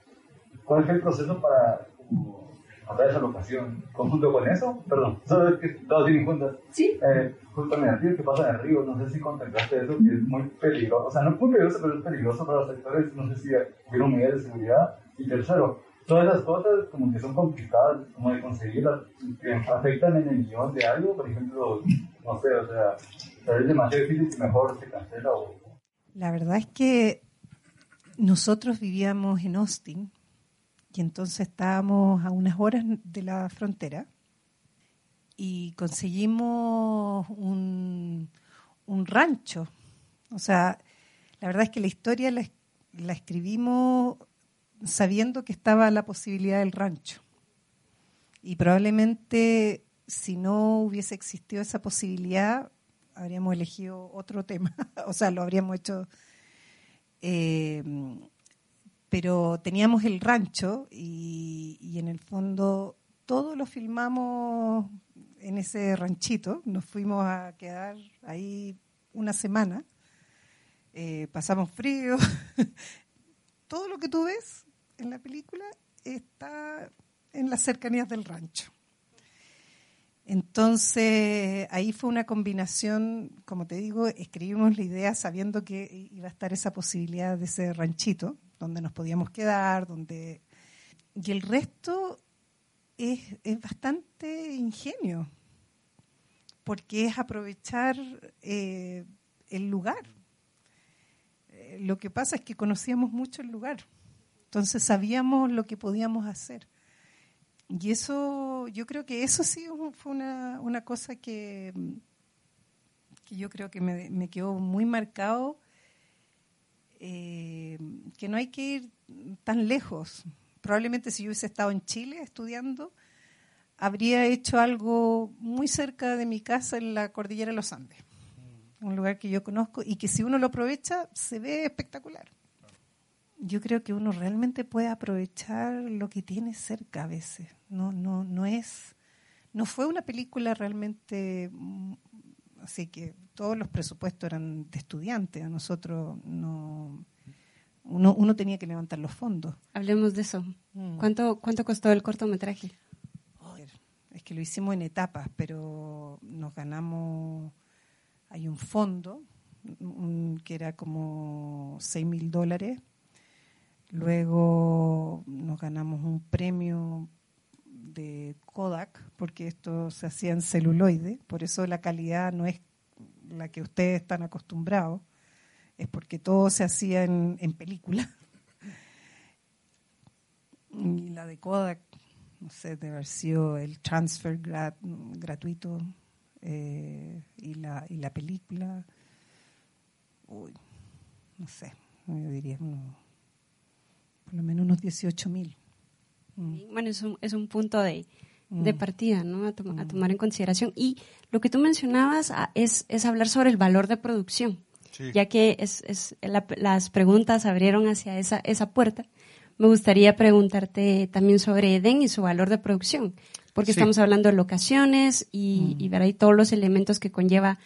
¿cuál fue el proceso para como, hacer esa locación? ¿Conjunto con eso? Perdón, ¿sabes que todos vienen juntas? Sí. Eh, justo en el río que pasa en el río, no sé si contemplaste eso, que es muy peligroso. O sea, no es muy peligroso, pero es peligroso para los sectores. No sé si hubieron medidas de seguridad. Y tercero, todas esas cosas como que son complicadas como de conseguirlas, que afectan en el guion de algo, por ejemplo, no sé, o sea, es demasiado difícil y mejor se cancela o... La verdad es que nosotros vivíamos en Austin y entonces estábamos a unas horas de la frontera y conseguimos un, un rancho. O sea, la verdad es que la historia la, escribimos sabiendo que estaba la posibilidad del rancho. Y probablemente si no hubiese existido esa posibilidad, habríamos elegido otro tema, *laughs* o sea, lo habríamos hecho. Eh, pero teníamos el rancho y, en el fondo todo lo filmamos en ese ranchito. Nos fuimos a quedar ahí una semana. Eh, pasamos frío. *laughs* todo lo que tú ves en la película está en las cercanías del rancho. Entonces, ahí fue una combinación, como te digo, escribimos la idea sabiendo que iba a estar esa posibilidad de ese ranchito, donde nos podíamos quedar, donde... Y el resto es, es bastante ingenio, porque es aprovechar eh, el lugar. Eh, lo que pasa es que conocíamos mucho el lugar, entonces sabíamos lo que podíamos hacer. Y eso, yo creo que eso sí fue una, una cosa que, que yo creo que me, me quedó muy marcado, eh, que no hay que ir tan lejos. Probablemente si yo hubiese estado en Chile estudiando, habría hecho algo muy cerca de mi casa en la cordillera de los Andes, un lugar que yo conozco y que si uno lo aprovecha se ve espectacular yo creo que uno realmente puede aprovechar lo que tiene cerca a veces. No, no, no es, no fue una película realmente, mm, así que todos los presupuestos eran de estudiantes. A nosotros no, uno, uno tenía que levantar los fondos. Hablemos de eso. Mm. ¿Cuánto, cuánto costó el cortometraje? Es que lo hicimos en etapas, pero nos ganamos, hay un fondo un, que era como 6 mil dólares Luego nos ganamos un premio de Kodak, porque esto se hacía en celuloide, por eso la calidad no es la que ustedes están acostumbrados, es porque todo se hacía en, en película. *laughs* Y la de Kodak, no sé, de haber sido el transfer gratuito eh, y, la, y la película, uy, no sé, yo diría por lo menos unos 18 mil. Bueno, es un, es un punto de, de Mm. partida ¿no? a, to- a Mm. tomar en consideración. Y lo que tú mencionabas ah, es, es hablar sobre el valor de producción, Sí. ya que es, es la- las preguntas abrieron hacia esa, esa puerta. Me gustaría preguntarte también sobre Eden y su valor de producción, porque Sí. estamos hablando de locaciones y, Mm. y ver ahí todos los elementos que conlleva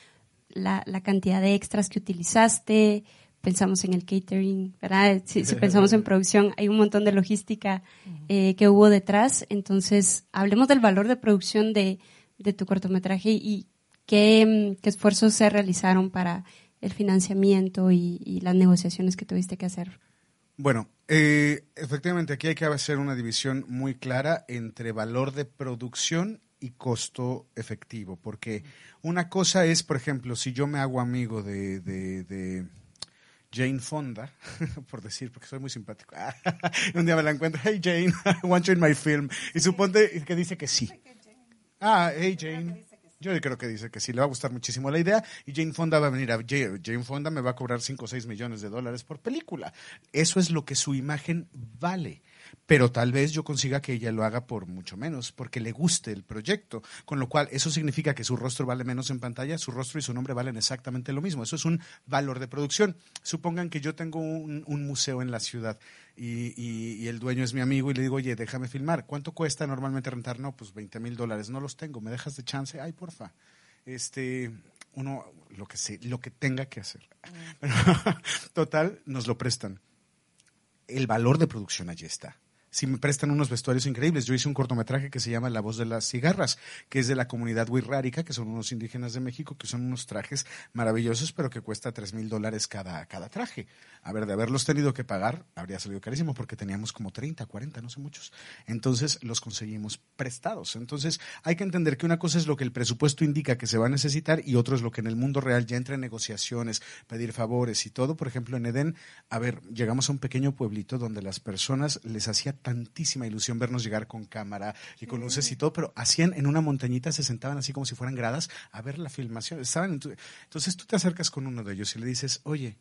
la, la cantidad de extras que utilizaste. Pensamos en el catering, ¿verdad? Si, si *laughs* pensamos en producción, hay un montón de logística eh, que hubo detrás. Entonces, hablemos del valor de producción de, de tu cortometraje y qué, mm, qué esfuerzos se realizaron para el financiamiento y, y las negociaciones que tuviste que hacer. Bueno, eh, efectivamente aquí hay que hacer una división muy clara entre valor de producción y costo efectivo, porque una cosa es, por ejemplo, si yo me hago amigo de, de- de Jane Fonda, *laughs* por decir, porque soy muy simpático, *laughs* un día me la encuentro, hey Jane, *laughs* I want you in my film, y suponte que dice que sí. Ah, hey Jane. Yo creo que dice que sí, le va a gustar muchísimo la idea y Jane Fonda va a venir a... Jane Fonda me va a cobrar 5 o 6 millones de dólares por película. Eso es lo que su imagen vale pero tal vez yo consiga que ella lo haga por mucho menos, porque le guste el proyecto, con lo cual eso significa que su rostro vale menos en pantalla, su rostro y su nombre valen exactamente lo mismo. Eso es un valor de producción. Supongan que yo tengo un, museo en la ciudad y, el dueño es mi amigo y le digo, oye, déjame filmar. ¿Cuánto cuesta normalmente rentar? No, pues 20 mil dólares. No los tengo. ¿Me dejas de chance? Ay, porfa. Este, uno, lo que, sé, lo que tenga que hacer. *laughs* total, nos lo prestan el valor de producción allí está si me prestan unos vestuarios increíbles. Yo hice un cortometraje que se llama La voz de las cigarras, que es de la comunidad wixárika, que son unos indígenas de México, que son unos trajes maravillosos, pero que cuesta tres mil dólares cada, cada traje. A ver, de haberlos tenido que pagar, habría salido carísimo porque teníamos como 30, 40, no sé muchos. Entonces los conseguimos prestados. Entonces hay que entender que una cosa es lo que el presupuesto indica que se va a necesitar y otro es lo que en el mundo real ya entra en negociaciones, pedir favores y todo. Por ejemplo, en Edén, a ver, llegamos a un pequeño pueblito donde las personas les hacía tantísima ilusión vernos llegar con cámara y con luces y todo, pero hacían en una montañita, se sentaban así como si fueran gradas a ver la filmación. Estaban entonces tú te acercas con uno de ellos y le dices, oye,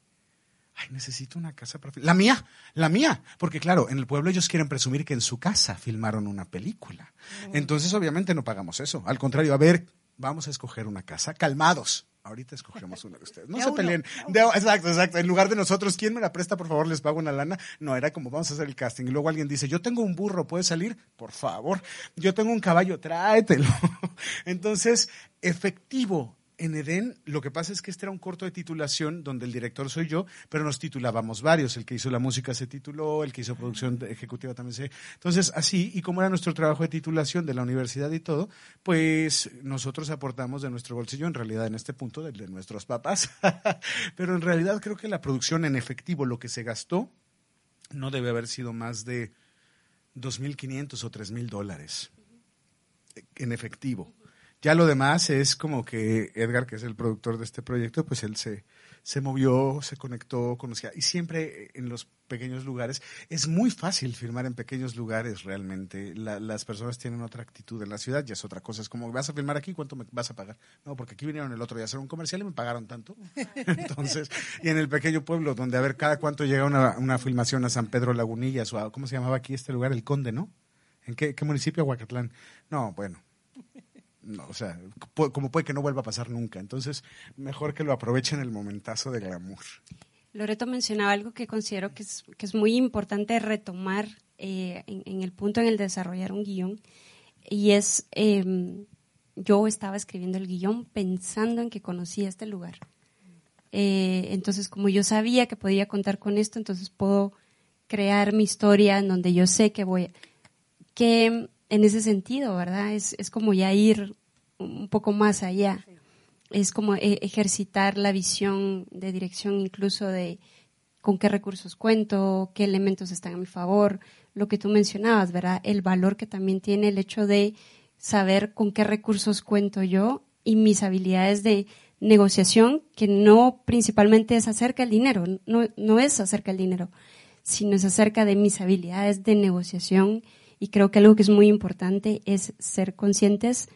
ay, necesito una casa para La mía, la mía. Porque claro, en el pueblo ellos quieren presumir que en su casa filmaron una película. Entonces obviamente no pagamos eso. Al contrario, a ver, vamos a escoger una casa, calmados ahorita escogemos una de ustedes. No se peleen. exacto, exacto. En lugar de nosotros, ¿quién me la presta? Por favor, les pago una lana. No, era como vamos a hacer el casting. Y luego alguien dice, yo tengo un burro, ¿puede salir? Por favor. Yo tengo un caballo, tráetelo. *laughs* Entonces, efectivo en Edén, lo que pasa es que este era un corto de titulación donde el director soy yo, pero nos titulábamos varios. El que hizo la música se tituló, el que hizo producción ejecutiva también se. Entonces, así, y como era nuestro trabajo de titulación de la universidad y todo, pues nosotros aportamos de nuestro bolsillo, en realidad en este punto, de, de nuestros papás. *laughs* pero en realidad creo que la producción en efectivo, lo que se gastó, no debe haber sido más de 2.500 o 3.000 dólares en efectivo. Ya lo demás es como que Edgar, que es el productor de este proyecto, pues él se, se movió, se conectó, conocía. Y siempre en los pequeños lugares, es muy fácil firmar en pequeños lugares realmente. las personas tienen otra actitud en la ciudad, ya es otra cosa. Es como, ¿vas a filmar aquí? ¿Cuánto me vas a pagar? No, porque aquí vinieron el otro día a hacer un comercial y me pagaron tanto. *laughs* Entonces, y en el pequeño pueblo, donde a ver cada cuánto llega una, una filmación a San Pedro Lagunillas o a, ¿cómo se llamaba aquí este lugar? El Conde, ¿no? ¿En qué, qué municipio? Huacatlán. No, bueno, no, o sea, como puede que no vuelva a pasar nunca. Entonces, mejor que lo aprovechen el momentazo de glamour. Loreto mencionaba algo que considero que es, que es muy importante retomar eh, en, el punto en el desarrollar un guion, y es, em, yo estaba escribiendo el guion pensando en que conocía este lugar. Eh, entonces, como yo sabía que podía contar con esto, entonces puedo crear mi historia en donde yo sé que voy, que en ese sentido, ¿verdad? Es, es como ya ir un poco más allá. Es como e, ejercitar la visión de dirección incluso de con qué recursos cuento, qué elementos están a mi favor, lo que tú mencionabas, ¿verdad? El valor que también tiene el hecho de saber con qué recursos cuento yo y mis habilidades de negociación, que no principalmente es acerca del dinero, no, no es acerca del dinero, sino es acerca de mis habilidades de negociación y creo que algo que es muy importante es ser conscientes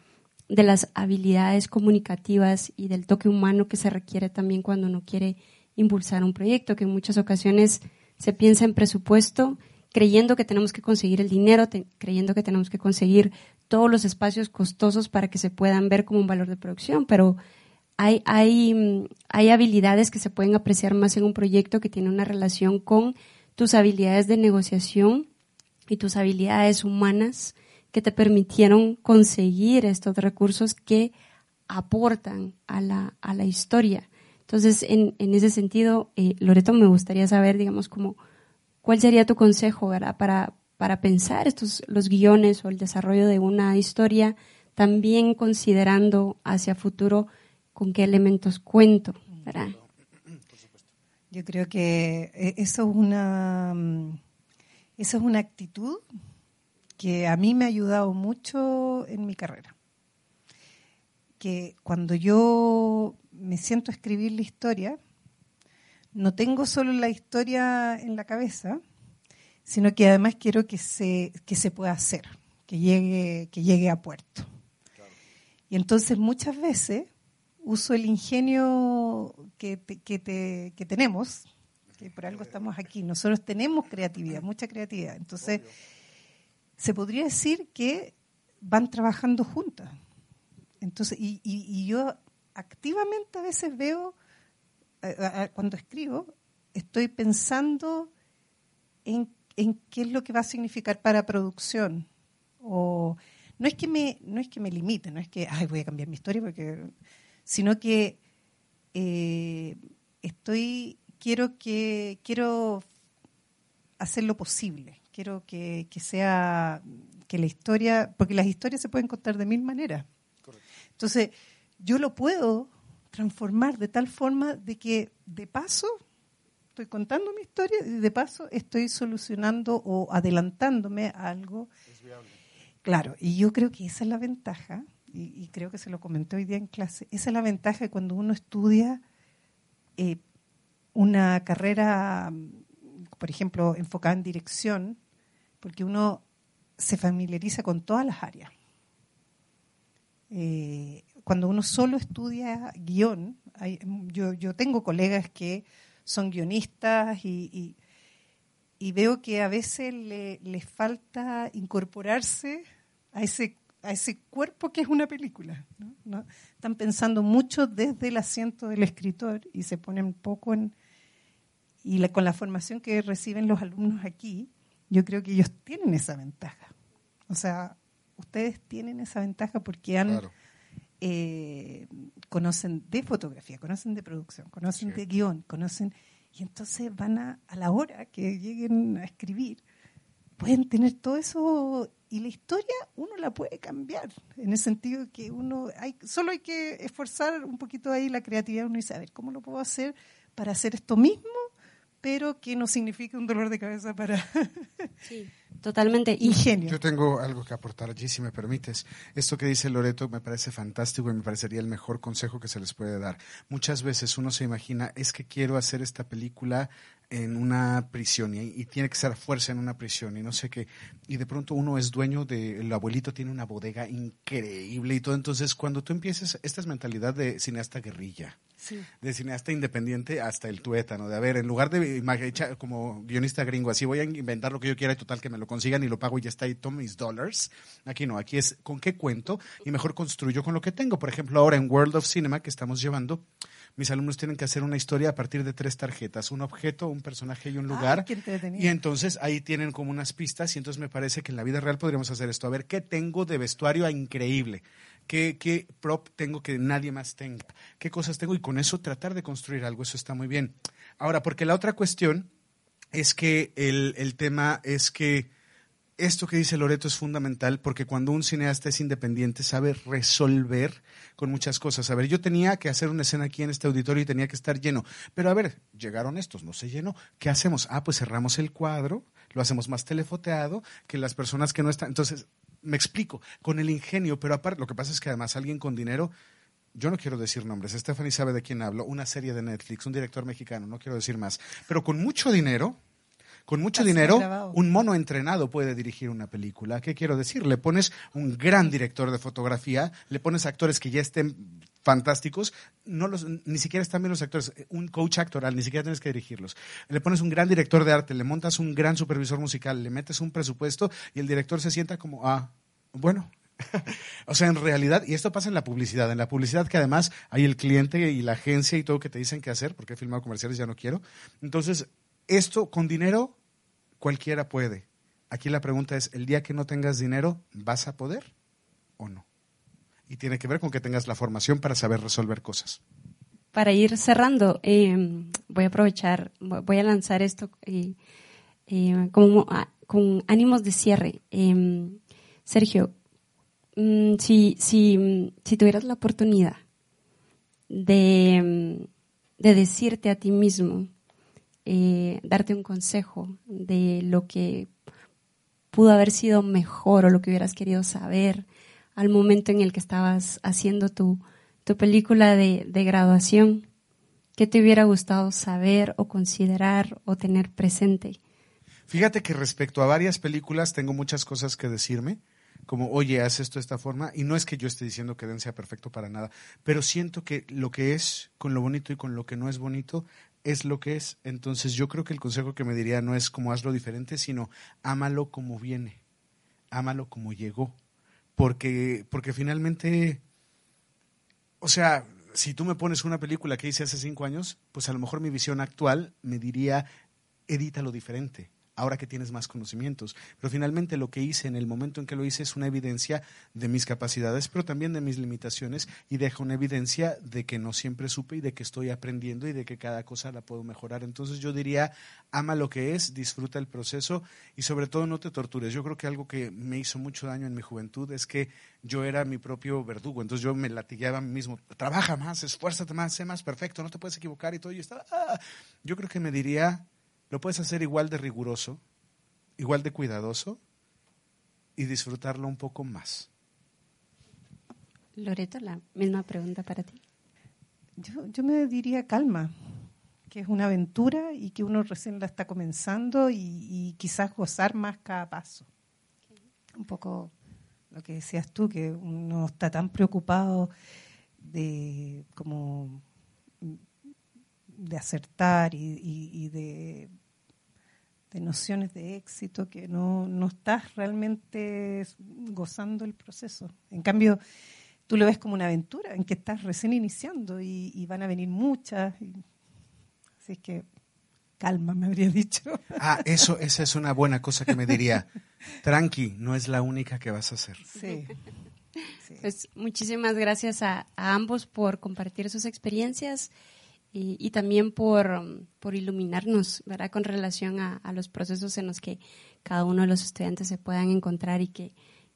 de las habilidades comunicativas y del toque humano que se requiere también cuando uno quiere impulsar un proyecto, que en muchas ocasiones se piensa en presupuesto creyendo que tenemos que conseguir el dinero, creyendo que tenemos que conseguir todos los espacios costosos para que se puedan ver como un valor de producción, pero hay, hay, hay habilidades que se pueden apreciar más en un proyecto que tiene una relación con tus habilidades de negociación y tus habilidades humanas que te permitieron conseguir estos recursos que aportan a la, a la historia. Entonces, en, en ese sentido, eh, Loreto, me gustaría saber, digamos, como, ¿cuál sería tu consejo. Para, para pensar estos, los guiones o el desarrollo de una historia, también considerando hacia futuro con qué elementos cuento? Yo creo que eh, eso es una mm, esa es una actitud que a mí me ha ayudado mucho en mi carrera. Que cuando yo me siento a escribir la historia, no tengo solo la historia en la cabeza, sino que además quiero que se, que se pueda hacer, que llegue, que llegue a puerto. Y entonces muchas veces uso el ingenio que, que, que tenemos, que por algo estamos aquí. Nosotros tenemos creatividad, mucha creatividad. Entonces, se podría decir que van trabajando juntas. Entonces, y, yo activamente a veces veo, cuando escribo, estoy pensando en, en, qué es lo que va a significar para producción. O no es que me, no es que me limite, no es que ay voy a cambiar mi historia porque sino que eh, estoy quiero que quiero hacer lo posible quiero que, sea que la historia porque las historias se pueden contar de mil maneras. Entonces yo lo puedo transformar de tal forma de que de paso estoy contando mi historia y de paso estoy solucionando o adelantándome a algo claro y yo creo que esa es la ventaja y, creo que se lo comenté hoy día en clase, esa es la ventaja de cuando uno estudia eh, una carrera, por ejemplo, enfocada en dirección, porque uno se familiariza con todas las áreas. Eh, cuando uno solo estudia guion, yo, tengo colegas que son guionistas y, veo que a veces les falta incorporarse a ese a ese cuerpo que es una película. Están pensando mucho desde el asiento del escritor y se ponen poco en... Y con la formación que reciben los alumnos aquí, yo creo que ellos tienen esa ventaja. O sea, ustedes tienen esa ventaja porque han... Eh, conocen de fotografía, conocen de producción, conocen de guion, conocen... Y entonces van a, a la hora que lleguen a escribir, pueden tener todo eso y la historia uno la puede cambiar, en el sentido que uno, hay, solo hay que esforzar un poquito ahí la creatividad, uno dice, a ver, ¿cómo lo puedo hacer para hacer esto mismo, pero que no signifique un dolor de cabeza para... *laughs* sí, totalmente. Ingenio. Yo tengo algo que aportar allí, si me permites. Esto que dice Loreto me parece fantástico y me parecería el mejor consejo que se les puede dar. Muchas veces uno se imagina, es que quiero hacer esta película en una prisión y, tiene que ser a fuerza en una prisión y no sé qué. Y de pronto uno es dueño de, el abuelito tiene una bodega increíble y todo. Entonces, cuando tú empieces, esta es mentalidad de cineasta guerrilla. De cineasta independiente hasta el tuétano, de a ver, en lugar de como guionista gringo, así voy a inventar lo que yo quiera y total que me lo consigan y lo pago y ya está y tomo mis dólares. Aquí no, aquí es con qué cuento y mejor construyo con lo que tengo. Por ejemplo, ahora en World of Cinema que estamos llevando, mis alumnos tienen que hacer una historia a partir de tres tarjetas, un objeto, un personaje y un lugar. y entonces ahí tienen como unas pistas y entonces me parece que en la vida real podríamos hacer esto. A ver, ¿qué tengo de vestuario increíble? ¿Qué, ¿Qué prop tengo que nadie más tenga? ¿Qué cosas tengo? Y con eso tratar de construir algo, eso está muy bien. Ahora, porque la otra cuestión es que el, el tema es que esto que dice Loreto es fundamental porque cuando un cineasta es independiente sabe resolver con muchas cosas. A ver, yo tenía que hacer una escena aquí en este auditorio y tenía que estar lleno. Pero a ver, llegaron estos, no se llenó. ¿Qué hacemos? Ah, pues cerramos el cuadro, lo hacemos más telefoteado, que las personas que no están. Entonces, me explico, con el ingenio, pero aparte, lo que pasa es que además alguien con dinero yo no quiero decir nombres, Stephanie sabe de quién hablo, una serie de Netflix, un director mexicano, no quiero decir más, pero con mucho dinero, con mucho dinero, un mono entrenado puede dirigir una película. ¿Qué quiero decir? Le pones un gran director de fotografía, le pones actores que ya estén fantásticos, no los, ni siquiera están bien los actores, un coach actoral, ni siquiera tienes que dirigirlos. Le pones un gran director de arte, le montas un gran supervisor musical, le metes un presupuesto y el director se sienta como, ah, bueno, *laughs* o sea, en realidad, y esto pasa en la publicidad, en la publicidad que además hay el cliente y la agencia y todo que te dicen qué hacer, porque he filmado comerciales, ya no quiero. Entonces, esto con dinero cualquiera puede. Aquí la pregunta es, el día que no tengas dinero, ¿vas a poder o no? Y tiene que ver con que tengas la formación para saber resolver cosas. Para ir cerrando, em, voy a aprovechar, voy a lanzar esto eh, em, como, ah, con ánimos de cierre. Em, Sergio, mm, si, si, si tuvieras la oportunidad de, de decirte a ti mismo, eh, darte un consejo de lo que pudo haber sido mejor o lo que hubieras querido saber al momento en el que estabas haciendo tu, tu película de, de graduación, ¿qué te hubiera gustado saber o considerar o tener presente? Fíjate que respecto a varias películas tengo muchas cosas que decirme, como, oye, haz esto de esta forma. Y no es que yo esté diciendo que Den sea perfecto para nada, pero siento que lo que es con lo bonito y con lo que no es bonito es lo que es. Entonces yo creo que el consejo que me diría no es como hazlo diferente, sino ámalo como viene, ámalo como llegó. Porque, porque finalmente, o sea, si tú me pones una película que hice hace cinco años, pues a lo mejor mi visión actual me diría, edítalo diferente ahora que tienes más conocimientos. Pero finalmente lo que hice en el momento en que lo hice es una evidencia de mis capacidades, pero también de mis limitaciones y deja una evidencia de que no siempre supe y de que estoy aprendiendo y de que cada cosa la puedo mejorar. Entonces yo diría, ama lo que es, disfruta el proceso y sobre todo no te tortures. Yo creo que algo que me hizo mucho daño en mi juventud es que yo era mi propio verdugo, entonces yo me latigueaba a mí mismo, trabaja más, esfuérzate más, sé más perfecto, no te puedes equivocar y todo. Y estaba, ah". Yo creo que me diría, lo puedes hacer igual de riguroso, igual de cuidadoso y disfrutarlo un poco más. Loreto, la misma pregunta para ti. Yo, me diría calma, que es una aventura y que uno recién la está comenzando y, quizás gozar más cada paso. Un poco lo que decías tú, que uno está tan preocupado de como de acertar y de de nociones de éxito que no, no estás realmente gozando el proceso. En cambio, tú lo ves como una aventura en que estás recién iniciando y, van a venir muchas. así que calma, me habría dicho. *laughs* Ah, eso, esa es una buena cosa que me diría. Tranqui, no es la única que vas a hacer. Sí. Pues muchísimas gracias a, a ambos por compartir sus experiencias y, también por, por, iluminarnos, ¿verdad? Con relación a, los procesos en los que cada uno de los estudiantes se puedan encontrar y que,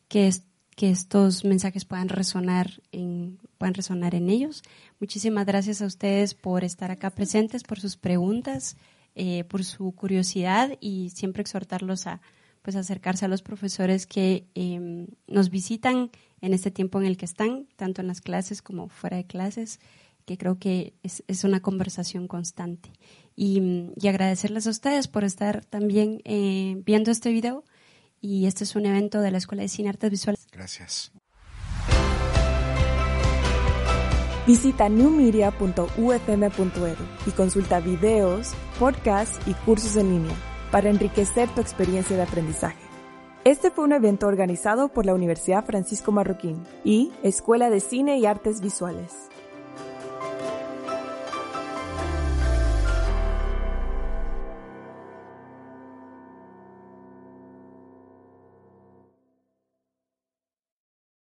que, que estos mensajes puedan resonar, en, puedan resonar en ellos. Muchísimas gracias a ustedes por estar acá presentes, por sus preguntas, eh, por su curiosidad y siempre exhortarlos a pues acercarse a los profesores que em, nos visitan en este tiempo en el que están, tanto en las clases como fuera de clases que creo que es, es una conversación constante. Y, y, agradecerles a ustedes por estar también eh, viendo este video. Y este es un evento de la Escuela de Cine Artes Visuales. Gracias. Visita newmedia.ufm.edu y consulta videos, podcasts y cursos en línea para enriquecer tu experiencia de aprendizaje. Este fue un evento organizado por la Universidad Francisco Marroquín y Escuela de Cine y Artes Visuales.